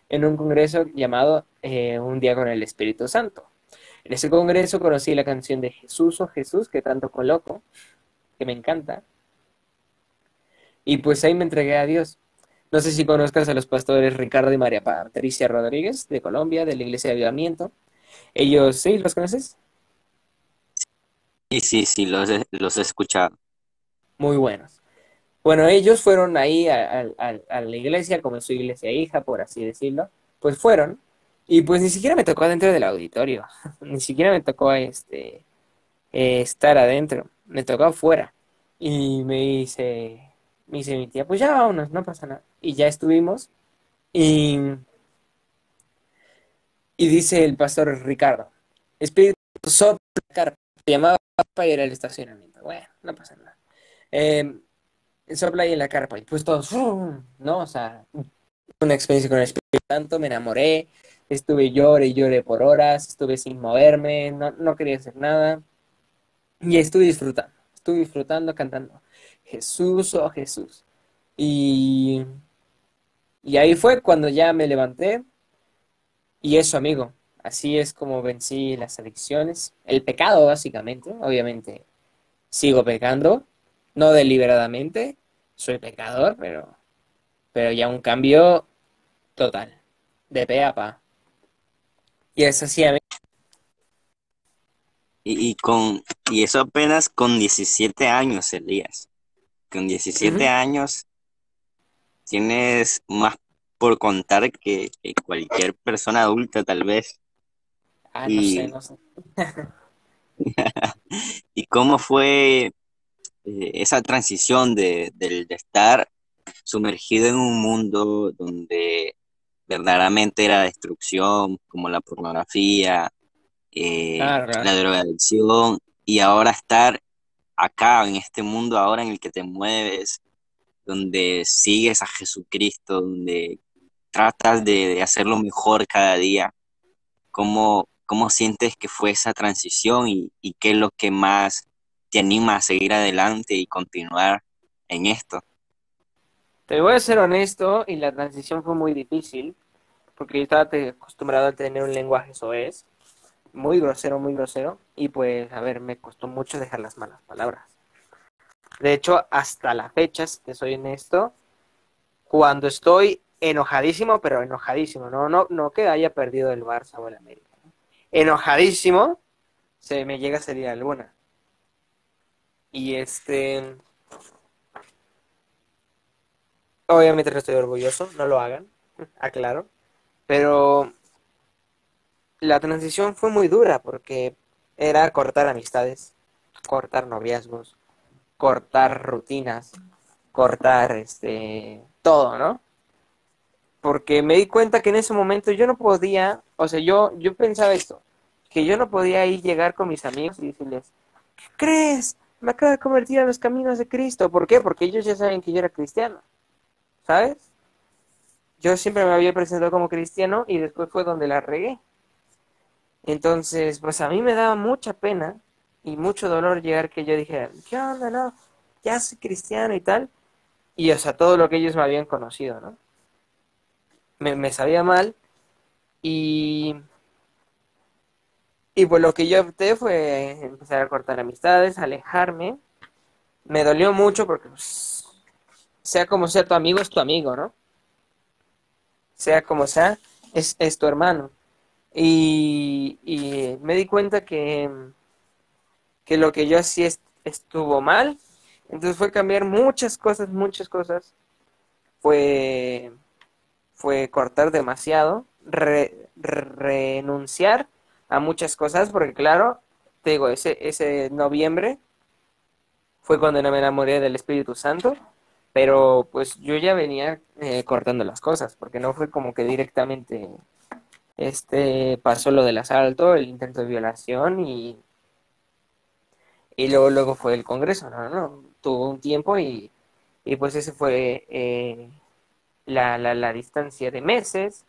F: en un congreso llamado eh, Un día con el Espíritu Santo. En ese congreso conocí la canción de Jesús o Jesús, que tanto coloco, que me encanta. Y pues ahí me entregué a Dios. No sé si conozcas a los pastores Ricardo y María Patricia Rodríguez de Colombia, de la Iglesia de Avivamiento. Ellos, ¿sí? ¿Los conoces?
E: Sí, sí, sí, los he, los he escuchado.
F: Muy buenos. Bueno, ellos fueron ahí a- a la iglesia, como su iglesia hija, por así decirlo. Pues fueron. Y pues ni siquiera me tocó adentro del auditorio. <laughs> Ni siquiera me tocó este, eh, estar adentro. Me tocó afuera. Y me dice, me dice mi tía, pues ya vámonos, no pasa nada. Y ya estuvimos. Y, y dice el pastor Ricardo, Espíritu sopla la carpa. Se llamaba para ir al estacionamiento. Bueno, no pasa nada. Eh, sopla ahí en la carpa y pues todos. <laughs> ¿no? O sea, una experiencia con el Espíritu Santo, me enamoré, estuve llore y lloré por horas, estuve sin moverme, no, no quería hacer nada y estuve disfrutando, estuve disfrutando cantando Jesús, oh Jesús. Y, y ahí fue cuando ya me levanté y eso, amigo, así es como vencí las adicciones, el pecado básicamente, obviamente sigo pecando, no deliberadamente, soy pecador, pero, pero ya un cambio total, de pe a pa. Y es así, amigo.
E: Y, y con, y eso apenas con 17 años, Elías. Con 17
F: Ujú.
E: años tienes más por contar que, que cualquier persona adulta, tal vez.
F: Ah, no
E: Y-
F: sé, no sé. <laughs> <laughs>
E: ¿Y cómo fue eh, esa transición de, del- de estar sumergido en un mundo donde verdaderamente era destrucción, como la pornografía, eh, la drogadicción, y ahora estar acá, en este mundo ahora en el que te mueves, donde sigues a Jesucristo, donde tratas de, de hacerlo mejor cada día? ¿Cómo, cómo sientes que fue esa transición y, y qué es lo que más te anima a seguir adelante y continuar en esto?
F: Te voy a ser honesto, y la transición fue muy difícil, porque yo estaba acostumbrado a tener un lenguaje soez, muy grosero, muy grosero, y pues, a ver, me costó mucho dejar las malas palabras. De hecho, hasta la fecha, si te soy honesto, cuando estoy enojadísimo, pero enojadísimo, no, no, no que haya perdido el Barça o el América, ¿no? enojadísimo, se me llega a salir alguna. Y este, Obviamente no estoy orgulloso, no lo hagan, <laughs> aclaro. Pero la transición fue muy dura porque era cortar amistades, cortar noviazgos, cortar rutinas, cortar este todo, ¿no? Porque me di cuenta que en ese momento yo no podía, o sea, yo, yo pensaba esto, que yo no podía ir llegar con mis amigos y decirles, ¿qué crees? Me acabo de convertir a los caminos de Cristo. ¿Por qué? Porque ellos ya saben que yo era cristiano. ¿Sabes? Yo siempre me había presentado como cristiano y después fue donde la regué. Entonces, pues a mí me daba mucha pena y mucho dolor llegar que yo dijera, ¿qué onda? No, ya soy cristiano y tal. Y o sea, todo lo que ellos me habían conocido, ¿no? Me, me sabía mal y... Y pues lo que yo opté fue empezar a cortar amistades, alejarme. Me dolió mucho porque pues, sea como sea tu amigo, es tu amigo, ¿no? sea como sea, es, es tu hermano. Y, y me di cuenta que, que lo que yo hacía est- estuvo mal. Entonces fue cambiar muchas cosas, muchas cosas. Fue, fue cortar demasiado, re- renunciar a muchas cosas, porque claro, te digo, ese, ese noviembre fue cuando me enamoré del Espíritu Santo, pero pues yo ya venía eh, cortando las cosas, porque no fue como que directamente este pasó lo del asalto, el intento de violación y, y luego, luego fue el Congreso, no, no, no, tuvo un tiempo y, y pues ese fue eh, la, la, la distancia de meses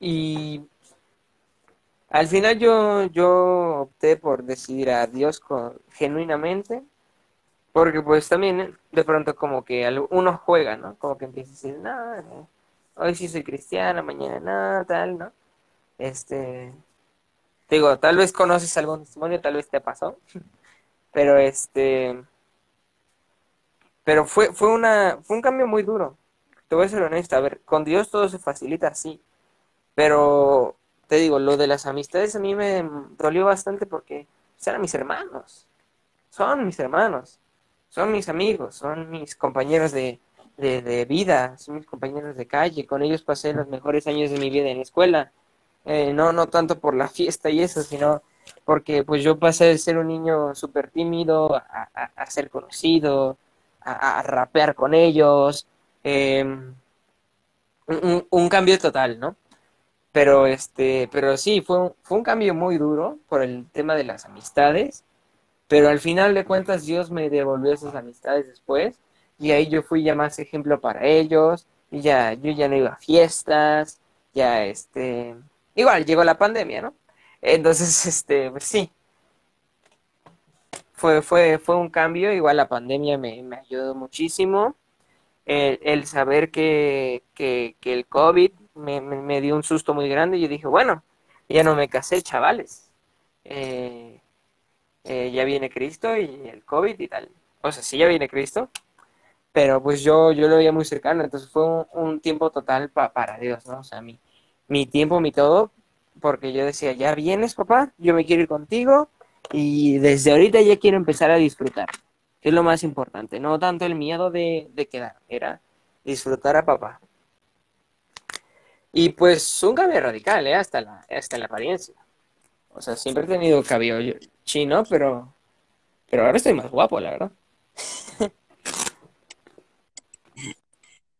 F: y al final yo, yo opté por decidir a Dios con, genuinamente, porque pues también eh, de pronto como que al- uno juega, ¿no? Como que empieza a decir, no, eh, hoy sí soy cristiana, mañana no, tal, ¿no? Este, te digo, tal vez conoces algún testimonio, tal vez te pasó, <laughs> pero este, pero fue, fue una, fue un cambio muy duro. Te voy a ser honesta, a ver, con Dios todo se facilita así, pero te digo, lo de las amistades a mí me dolió bastante porque pues, eran mis hermanos, son mis hermanos, son mis amigos, son mis compañeros de, de, vida, son mis compañeros de calle, con ellos pasé los mejores años de mi vida en la escuela, Eh, no, no tanto por la <laughs> fiesta y eso, sino porque pues yo pasé de ser un niño súper tímido a, a- ser conocido, a, rapear con ellos, eh, un, un- cambio total, ¿no? Pero este, pero sí, fue fue un cambio muy duro por el tema de las amistades, pero al final de cuentas Dios me devolvió esas amistades después y ahí yo fui ya más ejemplo para ellos y ya yo ya no iba a fiestas, ya este, igual llegó la pandemia, ¿no? Entonces, <laughs> este, pues sí, fue, fue, fue un cambio, igual la pandemia me, me ayudó muchísimo. El, saber que, que, que el COVID me, me, me dio un susto muy grande, yo dije, bueno, ya no me casé, chavales. Eh, eh, ya viene Cristo y el COVID y tal. O sea, sí, ya viene Cristo, pero pues yo, yo lo veía muy cercano, entonces fue un, tiempo total pa- para Dios, ¿no? O sea, mi, mi tiempo, mi todo, porque yo decía, ya vienes, papá, yo me quiero ir contigo y desde ahorita ya quiero empezar a disfrutar, que es lo más importante, no tanto el miedo de, de quedar, era disfrutar a papá. Y pues un cambio radical, ¿eh? Hasta la, hasta la apariencia. O sea, siempre he tenido cabello chino, pero, pero ahora estoy más guapo, la verdad.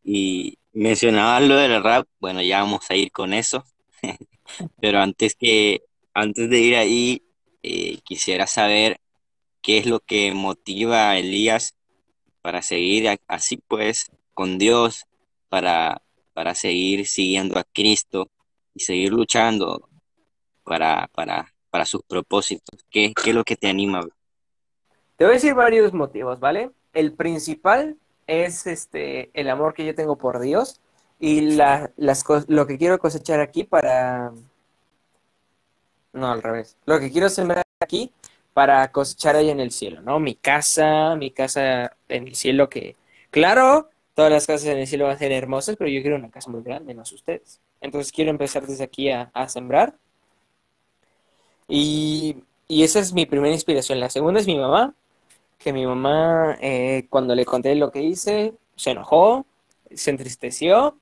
E: Y mencionabas lo del rap, bueno, ya vamos a ir con eso, <laughs> pero antes que, antes de ir ahí, eh, quisiera saber qué es lo que motiva a Elías para seguir así pues con Dios, para, para seguir siguiendo a Cristo y seguir luchando para, para, para sus propósitos. ¿Qué, es lo que te anima?
F: Te voy a decir varios motivos, ¿vale? El principal es este el amor que yo tengo por Dios y la, las lo que quiero cosechar aquí para no al revés, lo que quiero sembrar aquí para cosechar ahí en el cielo, ¿no? Mi casa, mi casa en el cielo que claro, todas las casas en el cielo van a ser hermosas, pero yo quiero una casa muy grande, no sé ustedes. Entonces quiero empezar desde aquí a sembrar y, y esa es mi primera inspiración. La segunda es mi mamá que mi mamá, eh, cuando le conté lo que hice, se enojó, se entristeció,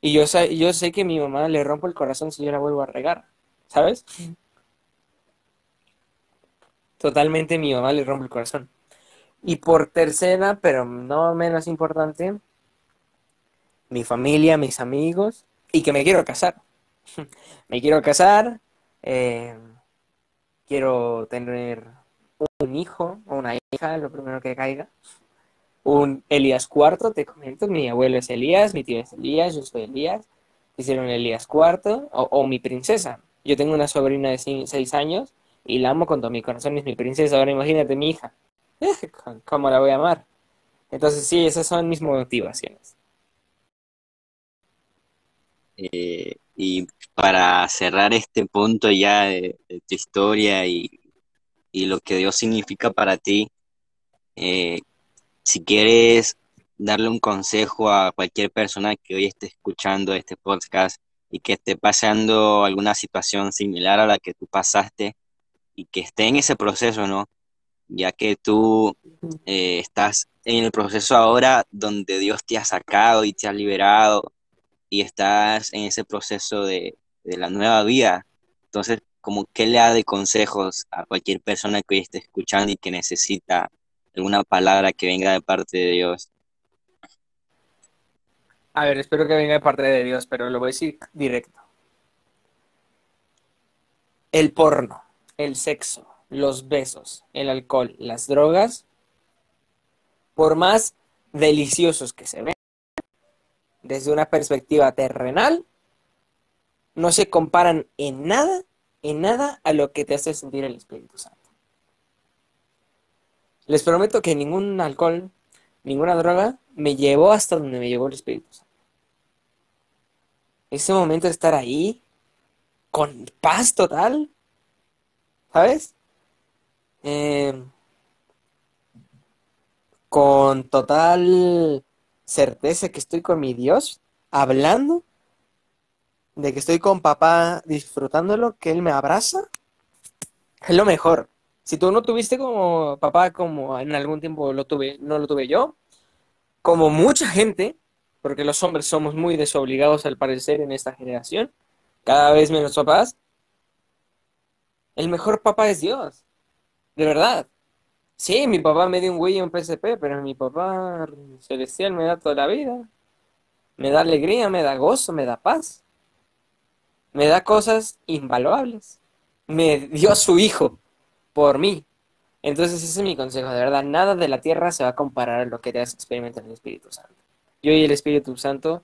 F: y yo, sa- yo sé que mi mamá le rompo el corazón si yo la vuelvo a regar, ¿sabes? Totalmente mi mamá le rompe el corazón. Y por tercera, pero no menos importante, mi familia, mis amigos, y que me quiero casar. <laughs> Me quiero casar, eh, quiero tener un hijo o una hija, lo primero que caiga. Un Elías cuarto, te comento, mi abuelo es Elías, mi tío es Elías, yo soy Elías. Hicieron Elías cuarto, o, mi princesa. Yo tengo una sobrina de seis años y la amo con todo mi corazón, es mi princesa. Ahora imagínate mi hija. <laughs> ¿Cómo la voy a amar? Entonces sí, esas son mis motivaciones.
E: Eh, y para cerrar este punto ya de, de tu historia y, y lo que Dios significa para ti, eh, si quieres darle un consejo a cualquier persona que hoy esté escuchando este podcast y que esté pasando alguna situación similar a la que tú pasaste y que esté en ese proceso, ¿no? Ya que tú eh, estás en el proceso ahora donde Dios te ha sacado y te ha liberado y estás en ese proceso de, la nueva vida. Entonces, como qué le da de consejos a cualquier persona que hoy esté escuchando y que necesita alguna palabra que venga de parte de Dios.
F: A ver, espero que venga de parte de Dios, pero lo voy a decir directo. El porno, el sexo, los besos, el alcohol, las drogas, por más deliciosos que se ven, desde una perspectiva terrenal, no se comparan en nada, en nada a lo que te hace sentir el Espíritu Santo. Les prometo que ningún alcohol, ninguna droga me llevó hasta donde me llevó el Espíritu Santo. Ese momento de estar ahí, con paz total, ¿sabes? Eh, con total certeza que estoy con mi Dios, hablando, de que estoy con papá disfrutándolo, que Él me abraza, es lo mejor. Si tú no tuviste como papá, como en algún tiempo lo tuve, no lo tuve yo, como mucha gente, porque los hombres somos muy desobligados al parecer en esta generación, cada vez menos papás, el mejor papá es Dios, de verdad. Sí, mi papá me dio un Wii y un PSP, pero mi papá celestial me da toda la vida. Me da alegría, me da gozo, me da paz. Me da cosas invaluables. Me dio a su hijo por mí. Entonces ese es mi consejo, de verdad, nada de la tierra se va a comparar a lo que te hace experimentar el Espíritu Santo. Yo y el Espíritu Santo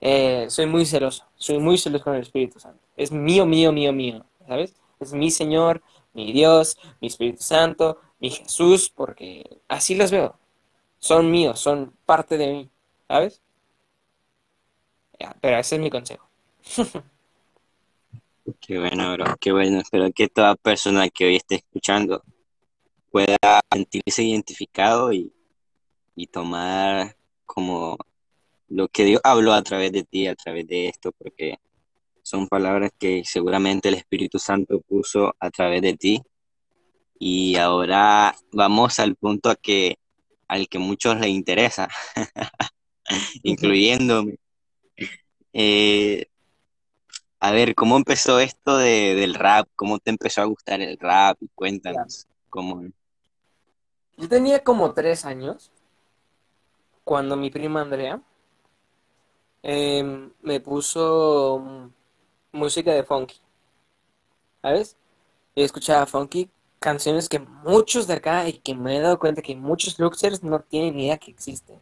F: eh, soy muy celoso, soy muy celoso con el Espíritu Santo. Es mío, mío, mío, mío, ¿sabes? Es mi Señor, mi Dios, mi Espíritu Santo, mi Jesús, porque así los veo. Son míos, son parte de mí, ¿sabes? Ya, pero ese es mi consejo. <laughs>
E: Qué bueno, bro, qué bueno. Espero que toda persona que hoy esté escuchando pueda sentirse identificado y, y tomar como lo que Dios habló a través de ti, a través de esto, porque son palabras que seguramente el Espíritu Santo puso a través de ti. Y ahora vamos al punto a que, al que muchos les interesa, <laughs> incluyéndome. Eh, a ver, ¿cómo empezó esto de, del rap? ¿Cómo te empezó a gustar el rap? Cuéntanos cómo.
F: Yo tenía como tres años cuando mi prima Andrea em, me puso música de funky. ¿Sabes? Yo escuchaba funky, canciones que muchos de acá y que me he dado cuenta que muchos luxers no tienen idea que existen.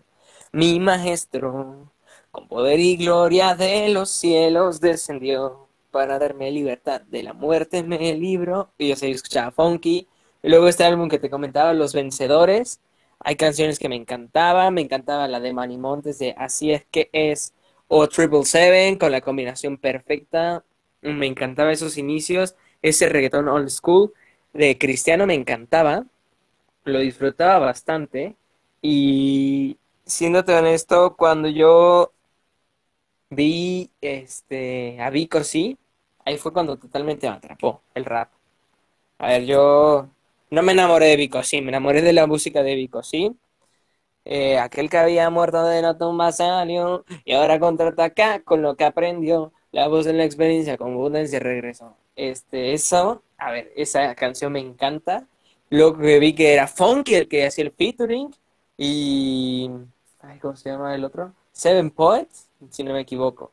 F: Mi maestro, con poder y gloria de los cielos descendió para darme libertad de la muerte me libró. Y yo sé, escuchaba funky. Y luego este álbum que te comentaba, Los Vencedores. Hay canciones que me encantaban. Me encantaba la de Manny Montes de Así es que es. O Triple Seven con la combinación perfecta. Me encantaba esos inicios. Ese reggaetón old school de Cristiano me encantaba. Lo disfrutaba bastante. Y siéndote honesto, cuando yo vi este, a Vico sí, ahí fue cuando totalmente me atrapó el rap. A ver, yo no me enamoré de Vico sí, me enamoré de la música de Vico sí. Eh, aquel que había muerto de no tumba salió y ahora contraataca con lo que aprendió. La voz de la experiencia con abundancia regresó. Este, eso, a ver, esa canción me encanta. Luego que vi que era Funky el que hacía el featuring y... Ay, ¿Cómo se llama el otro? Seven Poets si no me equivoco.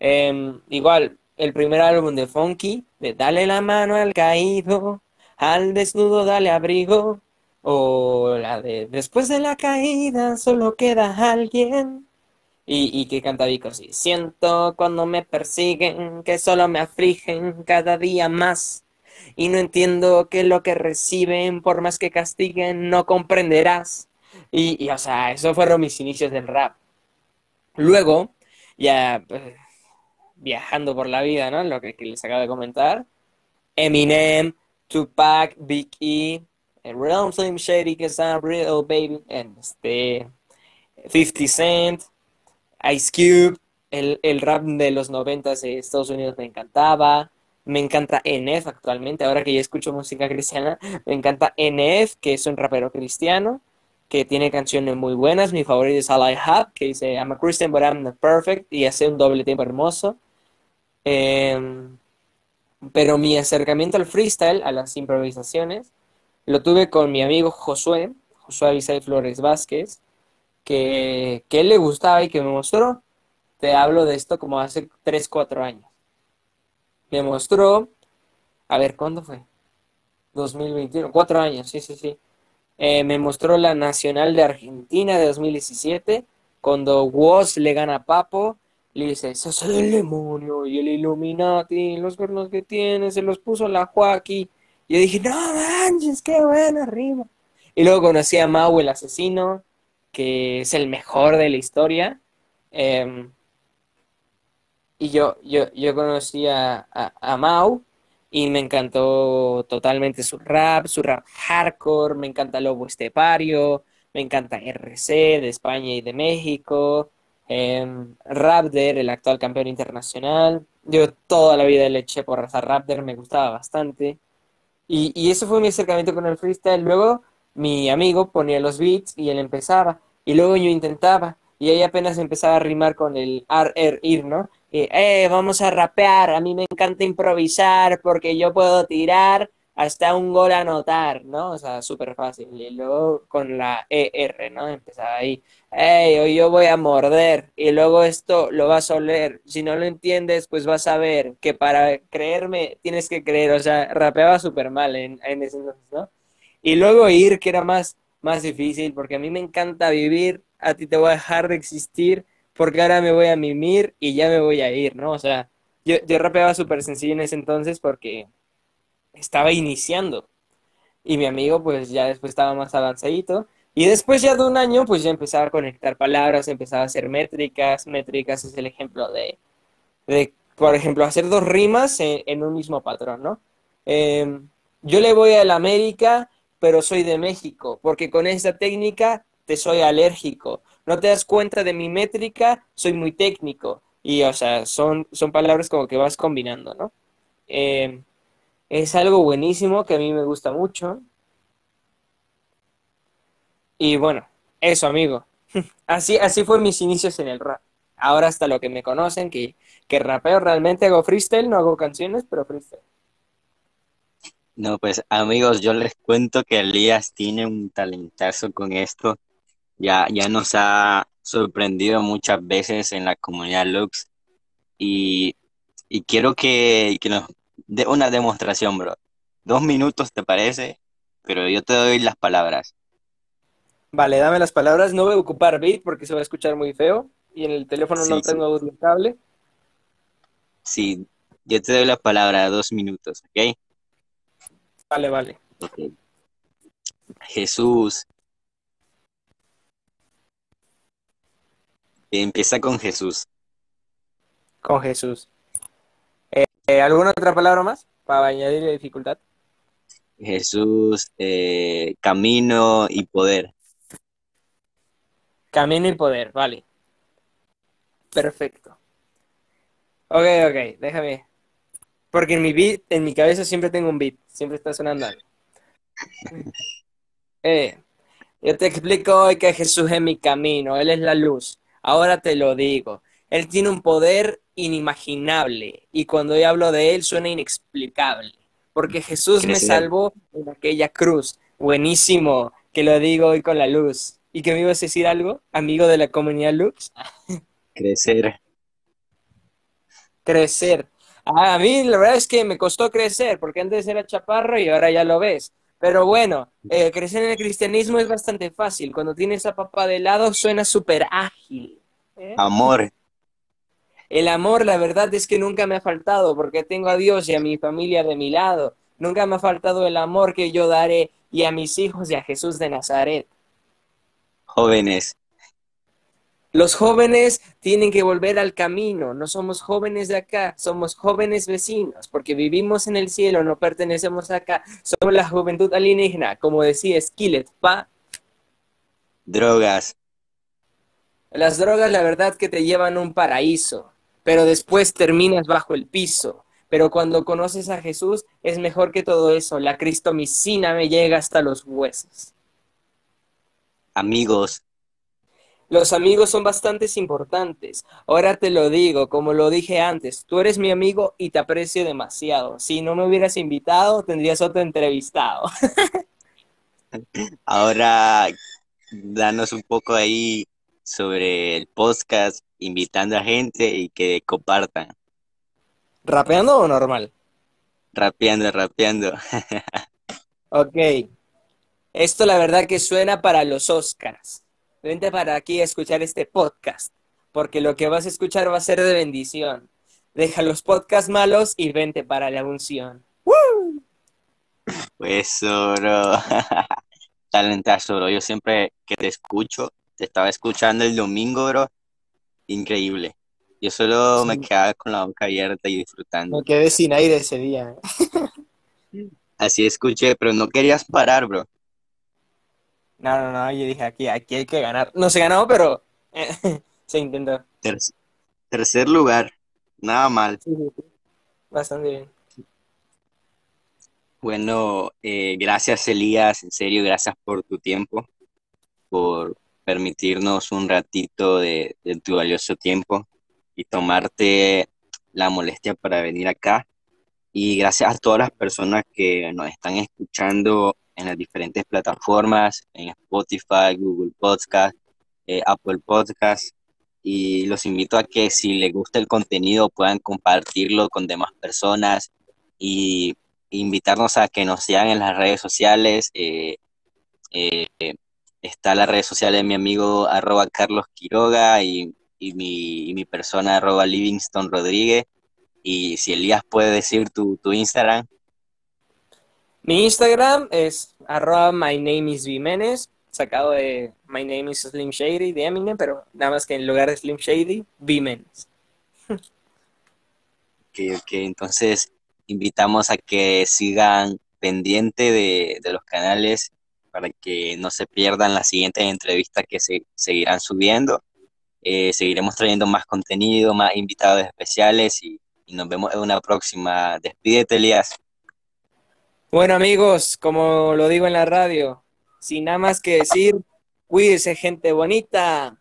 F: Em, igual, el primer álbum de Funky, de Dale la mano al caído, al desnudo dale abrigo, o la de Después de la caída solo queda alguien. Y, y que canta Vico así, siento cuando me persiguen, que solo me afligen cada día más. Y no entiendo que lo que reciben, por más que castiguen, no comprenderás. Y, y o sea, esos fueron mis inicios del rap. Luego, ya pues, viajando por la vida, ¿no? Lo que, les acabo de comentar. Eminem, Tupac, Big E, Realm Slim Shady, que es real baby. Este, 50 Cent, Ice Cube, el, el rap de los 90 de Estados Unidos me encantaba. Me encanta NF actualmente, ahora que ya escucho música cristiana, me encanta NF, que es un rapero cristiano, que tiene canciones muy buenas. Mi favorito es All I Have, que dice I'm a Christian but I'm not perfect, y hace un doble tiempo hermoso. Em, pero mi acercamiento al freestyle, a las improvisaciones, lo tuve con mi amigo Josué, Josué Avisay Flores Vázquez, que, que él le gustaba y que me mostró. Te hablo de esto como hace 3, 4 años. Me mostró, a ver, ¿cuándo fue? 2021, 4 años, sí, sí, sí. Eh, me mostró la Nacional de Argentina de 2017, cuando Woz le gana a Papo, le dice, sos el demonio y el Illuminati, los cuernos que tiene, se los puso la Joaquín. Y yo dije, no manches, qué buena rima. Y luego conocí a Mau el asesino, que es el mejor de la historia. Em, y yo, yo, yo conocí a, a, a Mau y me encantó totalmente su rap, su rap hardcore, me encanta Lobo Estepario, me encanta RC de España y de México, eh, Raptor, el actual campeón internacional. Yo toda la vida le eché por a Raptor, me gustaba bastante. Y, y eso fue mi acercamiento con el freestyle. Luego mi amigo ponía los beats y él empezaba. Y luego yo intentaba. Y ahí apenas empezaba a rimar con el ar, er, ¿no? eh, vamos a rapear, a mí me encanta improvisar porque yo puedo tirar hasta un gol anotar, ¿no? O sea, súper fácil. Y luego con la ER, ¿no? Empezaba ahí, hey, hoy yo voy a morder y luego esto lo vas a oler. Si no lo entiendes, pues vas a ver que para creerme tienes que creer, o sea, rapeaba súper mal en, en ese entonces, ¿no? Y luego ir, que era más, más difícil, porque a mí me encanta vivir, a ti te voy a dejar de existir porque ahora me voy a mimir y ya me voy a ir, ¿no? O sea, yo, yo rapeaba súper sencillo en ese entonces porque estaba iniciando. Y mi amigo, pues ya después estaba más avanzadito. Y después ya de un año, pues ya empezaba a conectar palabras, empezaba a hacer métricas. Métricas es el ejemplo de, de por ejemplo, hacer dos rimas en, un mismo patrón, ¿no? Eh, yo le voy a la América, pero soy de México, porque con esta técnica te soy alérgico no te das cuenta de mi métrica, soy muy técnico. Y, o sea, son, son palabras como que vas combinando, ¿no? Eh, es algo buenísimo que a mí me gusta mucho. Y bueno, eso, amigo. <laughs> Así, así fue mis inicios en el rap. Ahora hasta lo que me conocen, que, que rapeo realmente, hago freestyle, no hago canciones, pero freestyle.
E: No, pues amigos, yo les cuento que Elías tiene un talentazo con esto ya, ya nos ha sorprendido muchas veces en la comunidad Lux y, y quiero que, que nos dé una demostración, bro. Dos minutos, ¿te parece? Pero yo te doy las palabras.
F: Vale, dame las palabras. No voy a ocupar beat porque se va a escuchar muy feo. Y en el teléfono
E: Sí,
F: no
E: sí.
F: tengo audio cable.
E: Sí, yo te doy la palabra, dos minutos, ¿ok?
F: Vale, vale.
E: Jesús. Empieza con Jesús.
F: Con Jesús. Eh, eh, ¿Alguna otra palabra más para añadirle dificultad?
E: Jesús, eh, camino y poder.
F: Camino y poder, vale. Perfecto. Ok, ok, déjame. Porque en mi beat, en mi cabeza siempre tengo un beat, siempre está sonando algo. <laughs> Eh, yo te explico hoy que Jesús es mi camino, Él es la luz. Ahora te lo digo. Él tiene un poder inimaginable y cuando yo hablo de Él suena inexplicable. Porque Jesús me salvó en aquella cruz. Buenísimo, que lo digo hoy con la luz. ¿Y que me ibas a decir algo, amigo de la comunidad Lux? <laughs>
E: Crecer.
F: Crecer. Ah, a mí la verdad es que me costó crecer, porque antes era chaparro y ahora ya lo ves. Pero bueno, eh, crecer en el cristianismo es bastante fácil. Cuando tienes a papá de lado suena súper ágil. ¿eh?
E: Amor.
F: El amor, la verdad es que nunca me ha faltado, porque tengo a Dios y a mi familia de mi lado. Nunca me ha faltado el amor que yo daré y a mis hijos y a Jesús de Nazaret.
E: Jóvenes.
F: Los jóvenes tienen que volver al camino. No somos jóvenes de acá, somos jóvenes vecinos, porque vivimos en el cielo, no pertenecemos acá. Somos la juventud alienígena, como decía Skillet, pa.
E: Drogas.
F: Las drogas, la verdad, que te llevan a un paraíso, pero después terminas bajo el piso. Pero cuando conoces a Jesús, es mejor que todo eso. La cristomicina me llega hasta los huesos.
E: Amigos,
F: Los amigos son bastante importantes. Ahora te lo digo, como lo dije antes, tú eres mi amigo y te aprecio demasiado. Si no me hubieras invitado, tendrías otro entrevistado. <laughs>
E: ahora danos un poco ahí sobre el podcast, invitando a gente y que compartan.
F: ¿Rapeando o normal?
E: Rapeando, rapeando. <laughs>
F: Ok. Esto la verdad que suena para los Oscars. Vente para aquí a escuchar este podcast, porque lo que vas a escuchar va a ser de bendición. Deja los podcasts malos y vente para la unción.
E: Eso, bro. <laughs> Talentazo, bro. Yo siempre que te escucho, te estaba escuchando el domingo, bro. Increíble. Yo solo me quedaba con la boca abierta y disfrutando.
F: Me quedé sin aire ese día.
E: Así escuché, pero no querías parar, bro.
F: No, no, no, yo dije aquí, aquí hay que ganar. No se ganó, pero eh, <laughs> se intentó.
E: Ter- tercer lugar. Nada mal.
F: Sí, sí, sí. Bastante bien.
E: Bueno, eh, gracias Elías, en serio, gracias por tu tiempo, por permitirnos un ratito de, de tu valioso tiempo y tomarte la molestia para venir acá. Y gracias a todas las personas que nos están escuchando en las diferentes plataformas, en Spotify, Google Podcast, eh, Apple Podcast. Y los invito a que si les gusta el contenido puedan compartirlo con demás personas y invitarnos a que nos sigan en las redes sociales. eh, eh, está la red social de mi amigo arroba Carlos Quiroga y, y mi, mi persona arroba Livingston Rodríguez. Y si Elías puede decir tu, tu Instagram,
F: Mi Instagram es arroba my name is Vimenes, sacado de my name is Slim Shady de Eminem, pero nada más que en lugar de Slim Shady, Vimenes.
E: que, que entonces invitamos a que sigan pendiente de, de los canales para que no se pierdan las siguientes entrevistas que se seguirán subiendo. Eh, seguiremos trayendo más contenido, más invitados especiales y, y nos vemos en una próxima. Despídete, Elías.
F: Bueno amigos, como lo digo en la radio, sin nada más que decir, cuídense gente bonita.